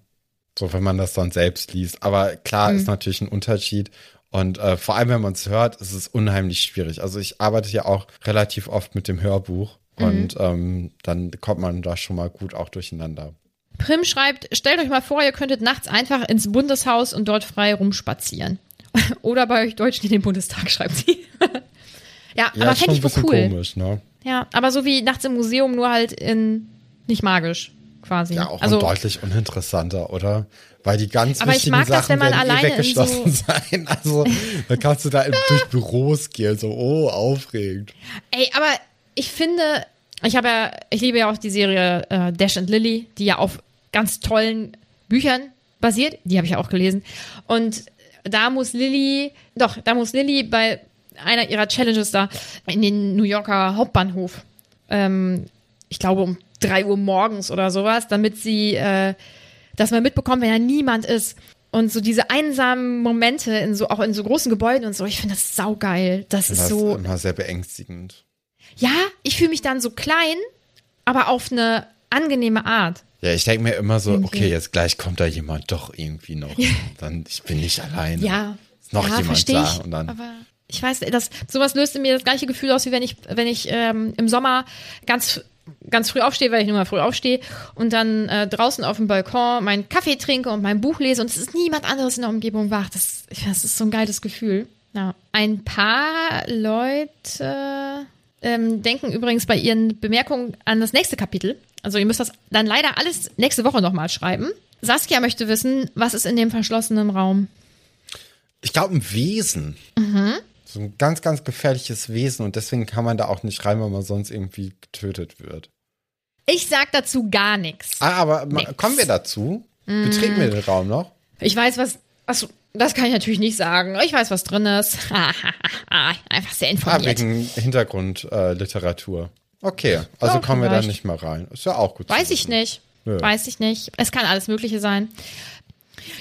So, wenn man das dann selbst liest. Aber klar mhm. ist natürlich ein Unterschied. Und äh, vor allem, wenn man es hört, ist es unheimlich schwierig. Also ich arbeite ja auch relativ oft mit dem Hörbuch. Mhm. Und ähm, dann kommt man da schon mal gut auch durcheinander. Prim schreibt, stellt euch mal vor, ihr könntet nachts einfach ins Bundeshaus und dort frei rumspazieren. Oder bei euch Deutschen in den Bundestag, schreibt sie. ja, ja, aber fände ich wohl cool. Komisch, ne? Ja, aber so wie nachts im Museum, nur halt in nicht magisch quasi. Ja, auch also, deutlich uninteressanter, oder? Weil die ganz aber wichtigen Sachen das, wenn man werden eh weggeschlossen so sein. Also da kannst du da durch Büros gehen, so oh, aufregend. Ey, aber ich finde, ich habe ja, ich liebe ja auch die Serie äh, Dash and Lily, die ja auf ganz tollen Büchern basiert. Die habe ich ja auch gelesen. Und da muss Lilly, doch, da muss Lilly bei einer ihrer Challenges da in den New Yorker Hauptbahnhof, ähm, ich glaube um drei Uhr morgens oder sowas, damit sie, äh, dass man mitbekommt, wenn da niemand ist. Und so diese einsamen Momente in so, auch in so großen Gebäuden und so, ich finde das saugeil. Das ist Das so, ist immer sehr beängstigend. ja, ich fühle mich dann so klein, aber auf eine angenehme Art. Ja, ich denke mir immer so, Irgendwie. okay, jetzt gleich kommt da jemand doch irgendwie noch. Dann, ich bin nicht alleine. Ja. Ist noch ja, jemand da. Und dann, aber ich weiß, das, sowas löst in mir das gleiche Gefühl aus, wie wenn ich, wenn ich ähm, im Sommer ganz, ganz früh aufstehe, weil ich nur mal früh aufstehe und dann äh, draußen auf dem Balkon meinen Kaffee trinke und mein Buch lese und es ist niemand anderes in der Umgebung wach. Das, das ist so ein geiles Gefühl. Ja. Ein paar Leute ähm, denken übrigens bei ihren Bemerkungen an das nächste Kapitel. Also ihr müsst das dann leider alles nächste Woche nochmal schreiben. Saskia möchte wissen, was ist in dem verschlossenen Raum? ich glaube, ein Wesen. Mhm. So ein ganz, ganz gefährliches Wesen. Und deswegen kann man da auch nicht rein, weil man sonst irgendwie getötet wird. Ich sag dazu gar nichts. Ah, aber Nix. kommen wir dazu? Mhm. Betreten wir den Raum noch? Ich weiß, was. Achso, das kann ich natürlich nicht sagen. Ich weiß, was drin ist. Einfach sehr Ah, informiert. wegen Hintergrundliteratur. Äh, okay, also Ja, kommen wir da nicht mal rein. Ist ja auch gut. zu Weiß ich nicht. Nö. Weiß ich nicht. Es kann alles Mögliche sein.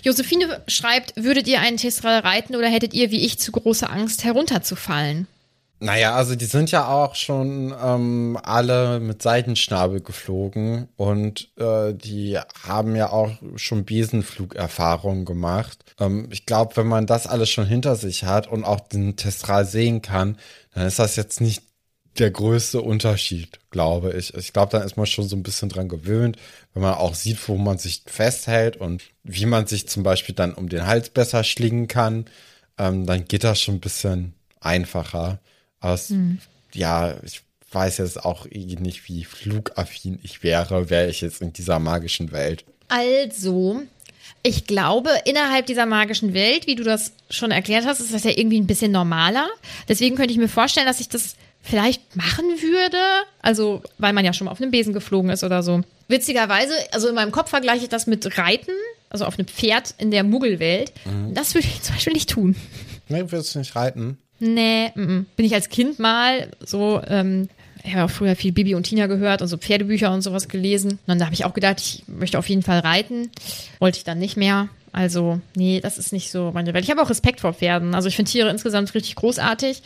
Josephine schreibt, würdet ihr einen Testral reiten oder hättet ihr wie ich zu große Angst herunterzufallen? Naja, also die sind ja auch schon ähm, alle mit Seitenschnabel geflogen und äh, die haben ja auch schon Besenflugerfahrungen gemacht. Ähm, ich glaube, wenn man das alles schon hinter sich hat und auch den Testral sehen kann, dann ist das jetzt nicht der größte Unterschied, glaube ich. Ich glaube, dann ist man schon so ein bisschen dran gewöhnt, wenn man auch sieht, wo man sich festhält und wie man sich zum Beispiel dann um den Hals besser schlingen kann, ähm, dann geht das schon ein bisschen einfacher. Aber es, ja, ich weiß jetzt auch eh nicht, wie flugaffin ich wäre, wäre ich jetzt in dieser magischen Welt. Also, ich glaube, innerhalb dieser magischen Welt, wie du das schon erklärt hast, ist das ja irgendwie ein bisschen normaler. Deswegen könnte ich mir vorstellen, dass ich das vielleicht machen würde. Also, weil man ja schon mal auf einem Besen geflogen ist oder so. Witzigerweise, also in meinem Kopf vergleiche ich das mit Reiten, also auf einem Pferd in der Muggelwelt. Das würde ich zum Beispiel nicht tun. Nee, willst du nicht reiten? Nee, mm, mm. bin ich als Kind mal so, ähm, ich habe auch früher viel Bibi und Tina gehört und so Pferdebücher und sowas gelesen. Und da habe ich auch gedacht, ich möchte auf jeden Fall reiten. Wollte ich dann nicht mehr. Also, nee, das ist nicht so meine Welt. Ich habe auch Respekt vor Pferden. Also ich finde Tiere insgesamt richtig großartig.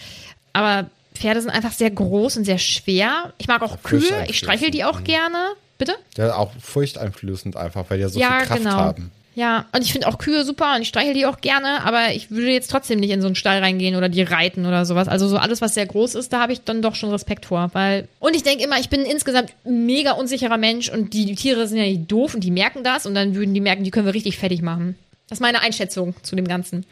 Aber Pferde sind einfach sehr groß und sehr schwer. Ich mag auch Kühe. Ich streichel die auch gerne. Bitte? Ja, auch furchteinflößend einfach, weil die ja so ja, viel Kraft genau. haben. Ja, und ich finde auch Kühe super und ich streichel die auch gerne, aber ich würde jetzt trotzdem nicht in so einen Stall reingehen oder die reiten oder sowas. Also so alles, was sehr groß ist, da habe ich dann doch schon Respekt vor, weil und ich denke immer, ich bin insgesamt ein mega unsicherer Mensch und die, die Tiere sind ja nicht doof und die merken das und dann würden die merken, die können wir richtig fertig machen. Das ist meine Einschätzung zu dem Ganzen.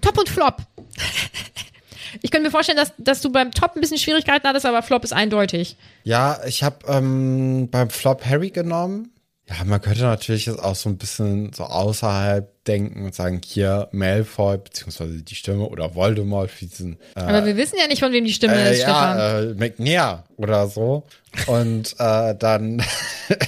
Top und Flop. Ich könnte mir vorstellen, dass, dass du beim Top ein bisschen Schwierigkeiten hattest, aber Flop ist eindeutig. Ja, ich habe ähm, beim Flop Harry genommen. Ja, man könnte natürlich jetzt auch so ein bisschen so außerhalb denken und sagen, hier Malfoy, beziehungsweise die Stimme oder Voldemort für diesen äh, Aber wir wissen ja nicht, von wem die Stimme äh, ist, Stefan. ja, äh, McNair oder so. Und äh, dann,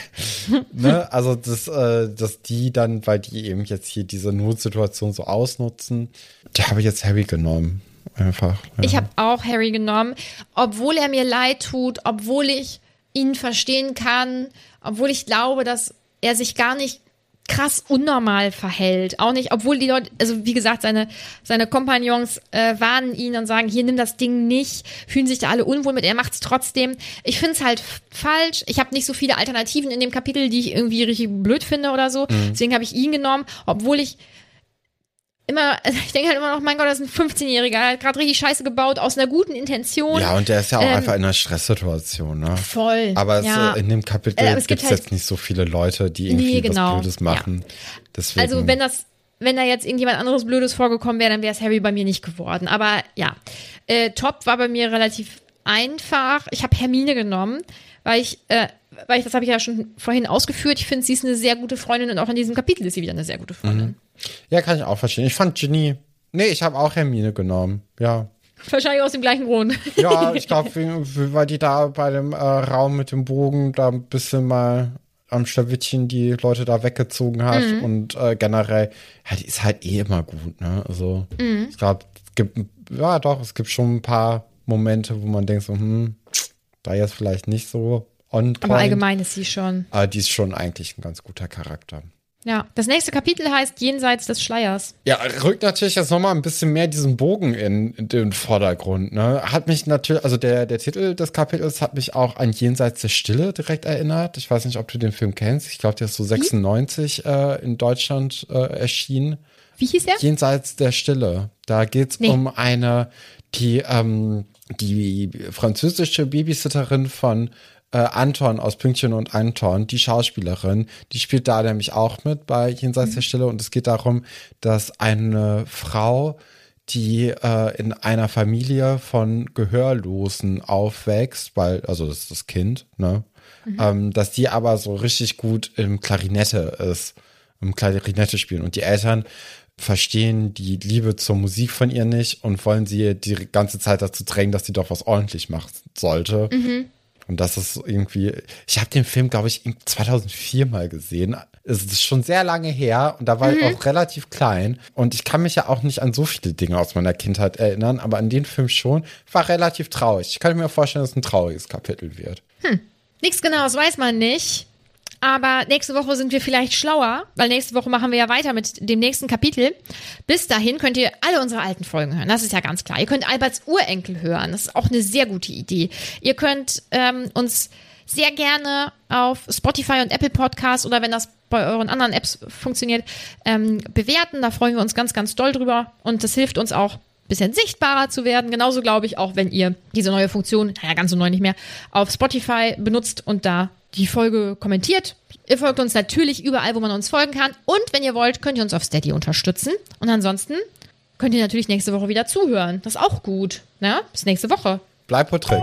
ne, also das, äh, dass die dann, weil die eben jetzt hier diese Notsituation so ausnutzen, da habe ich jetzt Harry genommen. Einfach. Ja. Ich habe auch Harry genommen, obwohl er mir leid tut, obwohl ich ihn verstehen kann, obwohl ich glaube, dass er sich gar nicht krass unnormal verhält. Auch nicht, obwohl die Leute, also wie gesagt, seine, seine Kompagnons äh, warnen ihn und sagen, hier nimm das Ding nicht, fühlen sich da alle unwohl mit, er macht's trotzdem. Ich find's halt f- falsch. Ich habe nicht so viele Alternativen in dem Kapitel, die ich irgendwie richtig blöd finde oder so. Deswegen habe ich ihn genommen, obwohl ich immer, also ich denke halt immer noch, mein Gott, das ist ein 15-Jähriger, der hat gerade richtig Scheiße gebaut, aus einer guten Intention. ja, und der ist ja auch ähm, einfach in einer Stresssituation, ne? Voll. Aber es, ja. äh, in dem Kapitel Äh, gibt es halt- jetzt nicht so viele Leute, die irgendwie Nee, genau. was Blödes machen. Deswegen, Also wenn das, wenn da jetzt irgendjemand anderes Blödes vorgekommen wäre, dann wäre es Harry bei mir nicht geworden. Aber ja, äh, Top war bei mir relativ einfach. Ich habe Hermine genommen, weil ich, äh, weil ich, das habe ich ja schon vorhin ausgeführt, ich finde, sie ist eine sehr gute Freundin und auch in diesem Kapitel ist sie wieder eine sehr gute Freundin. ja, kann ich auch verstehen. Ich fand Ginny, nee, ich habe auch Hermine genommen. Ja, Wahrscheinlich aus dem gleichen Grund. ja, ich glaube, weil die da bei dem äh, Raum mit dem Bogen da ein bisschen mal am Schlawittchen die Leute da weggezogen hat Mhm. und äh, generell, ja, die ist halt eh immer gut, ne? Also Mhm. ich glaube, es gibt, ja doch, es gibt schon ein paar Momente, wo man denkt so, hm, da jetzt vielleicht nicht so on point. Aber allgemein ist sie schon. Aber die ist schon eigentlich ein ganz guter Charakter. Ja. Das nächste Kapitel heißt Jenseits des Schleiers. Ja, rückt natürlich jetzt nochmal ein bisschen mehr diesen Bogen in, in den Vordergrund. Ne? Hat mich natürlich, also der, der Titel des Kapitels hat mich auch an Jenseits der Stille direkt erinnert. Ich weiß nicht, ob du den Film kennst. Ich glaube, der ist so 96 äh, in Deutschland äh, erschienen. Wie hieß er? Jenseits der Stille. Da geht's Nee. um eine, die, ähm, die französische Babysitterin von äh, Anton aus Pünktchen und Anton, die Schauspielerin, die spielt da nämlich auch mit bei Jenseits der Stille. Und es geht darum, dass eine Frau, die äh, in einer Familie von Gehörlosen aufwächst, weil, also das ist das Kind, ne? Ähm, dass die aber so richtig gut im Klarinette ist, im Klarinette spielen. Und die Eltern verstehen die Liebe zur Musik von ihr nicht und wollen sie die ganze Zeit dazu drängen, dass sie doch was ordentlich machen sollte. Und das ist irgendwie, ich habe den Film, glaube ich, in 2004 mal gesehen. Es ist schon sehr lange her und da war ich auch relativ klein. Und ich kann mich ja auch nicht an so viele Dinge aus meiner Kindheit erinnern, aber an den Film schon. War relativ traurig. Ich kann mir vorstellen, dass es ein trauriges Kapitel wird. Nichts Genaues weiß man nicht. Aber nächste Woche sind wir vielleicht schlauer, weil nächste Woche machen wir ja weiter mit dem nächsten Kapitel. Bis dahin könnt ihr alle unsere alten Folgen hören. Das ist ja ganz klar. Ihr könnt Alberts Urenkel hören. Das ist auch eine sehr gute Idee. Ihr könnt ähm, uns sehr gerne auf Spotify und Apple Podcasts oder wenn das bei euren anderen Apps funktioniert, ähm, bewerten. Da freuen wir uns ganz, ganz doll drüber. Und das hilft uns auch, ein bisschen sichtbarer zu werden. Genauso glaube ich auch, wenn ihr diese neue Funktion, naja, ganz so neu nicht mehr, auf Spotify benutzt und da die Folge kommentiert. Ihr folgt uns natürlich überall, wo man uns folgen kann. Und wenn ihr wollt, könnt ihr uns auf Steady unterstützen. Und ansonsten könnt ihr natürlich nächste Woche wieder zuhören. Das ist auch gut. Ne? Bis nächste Woche. Bleib pro Trick.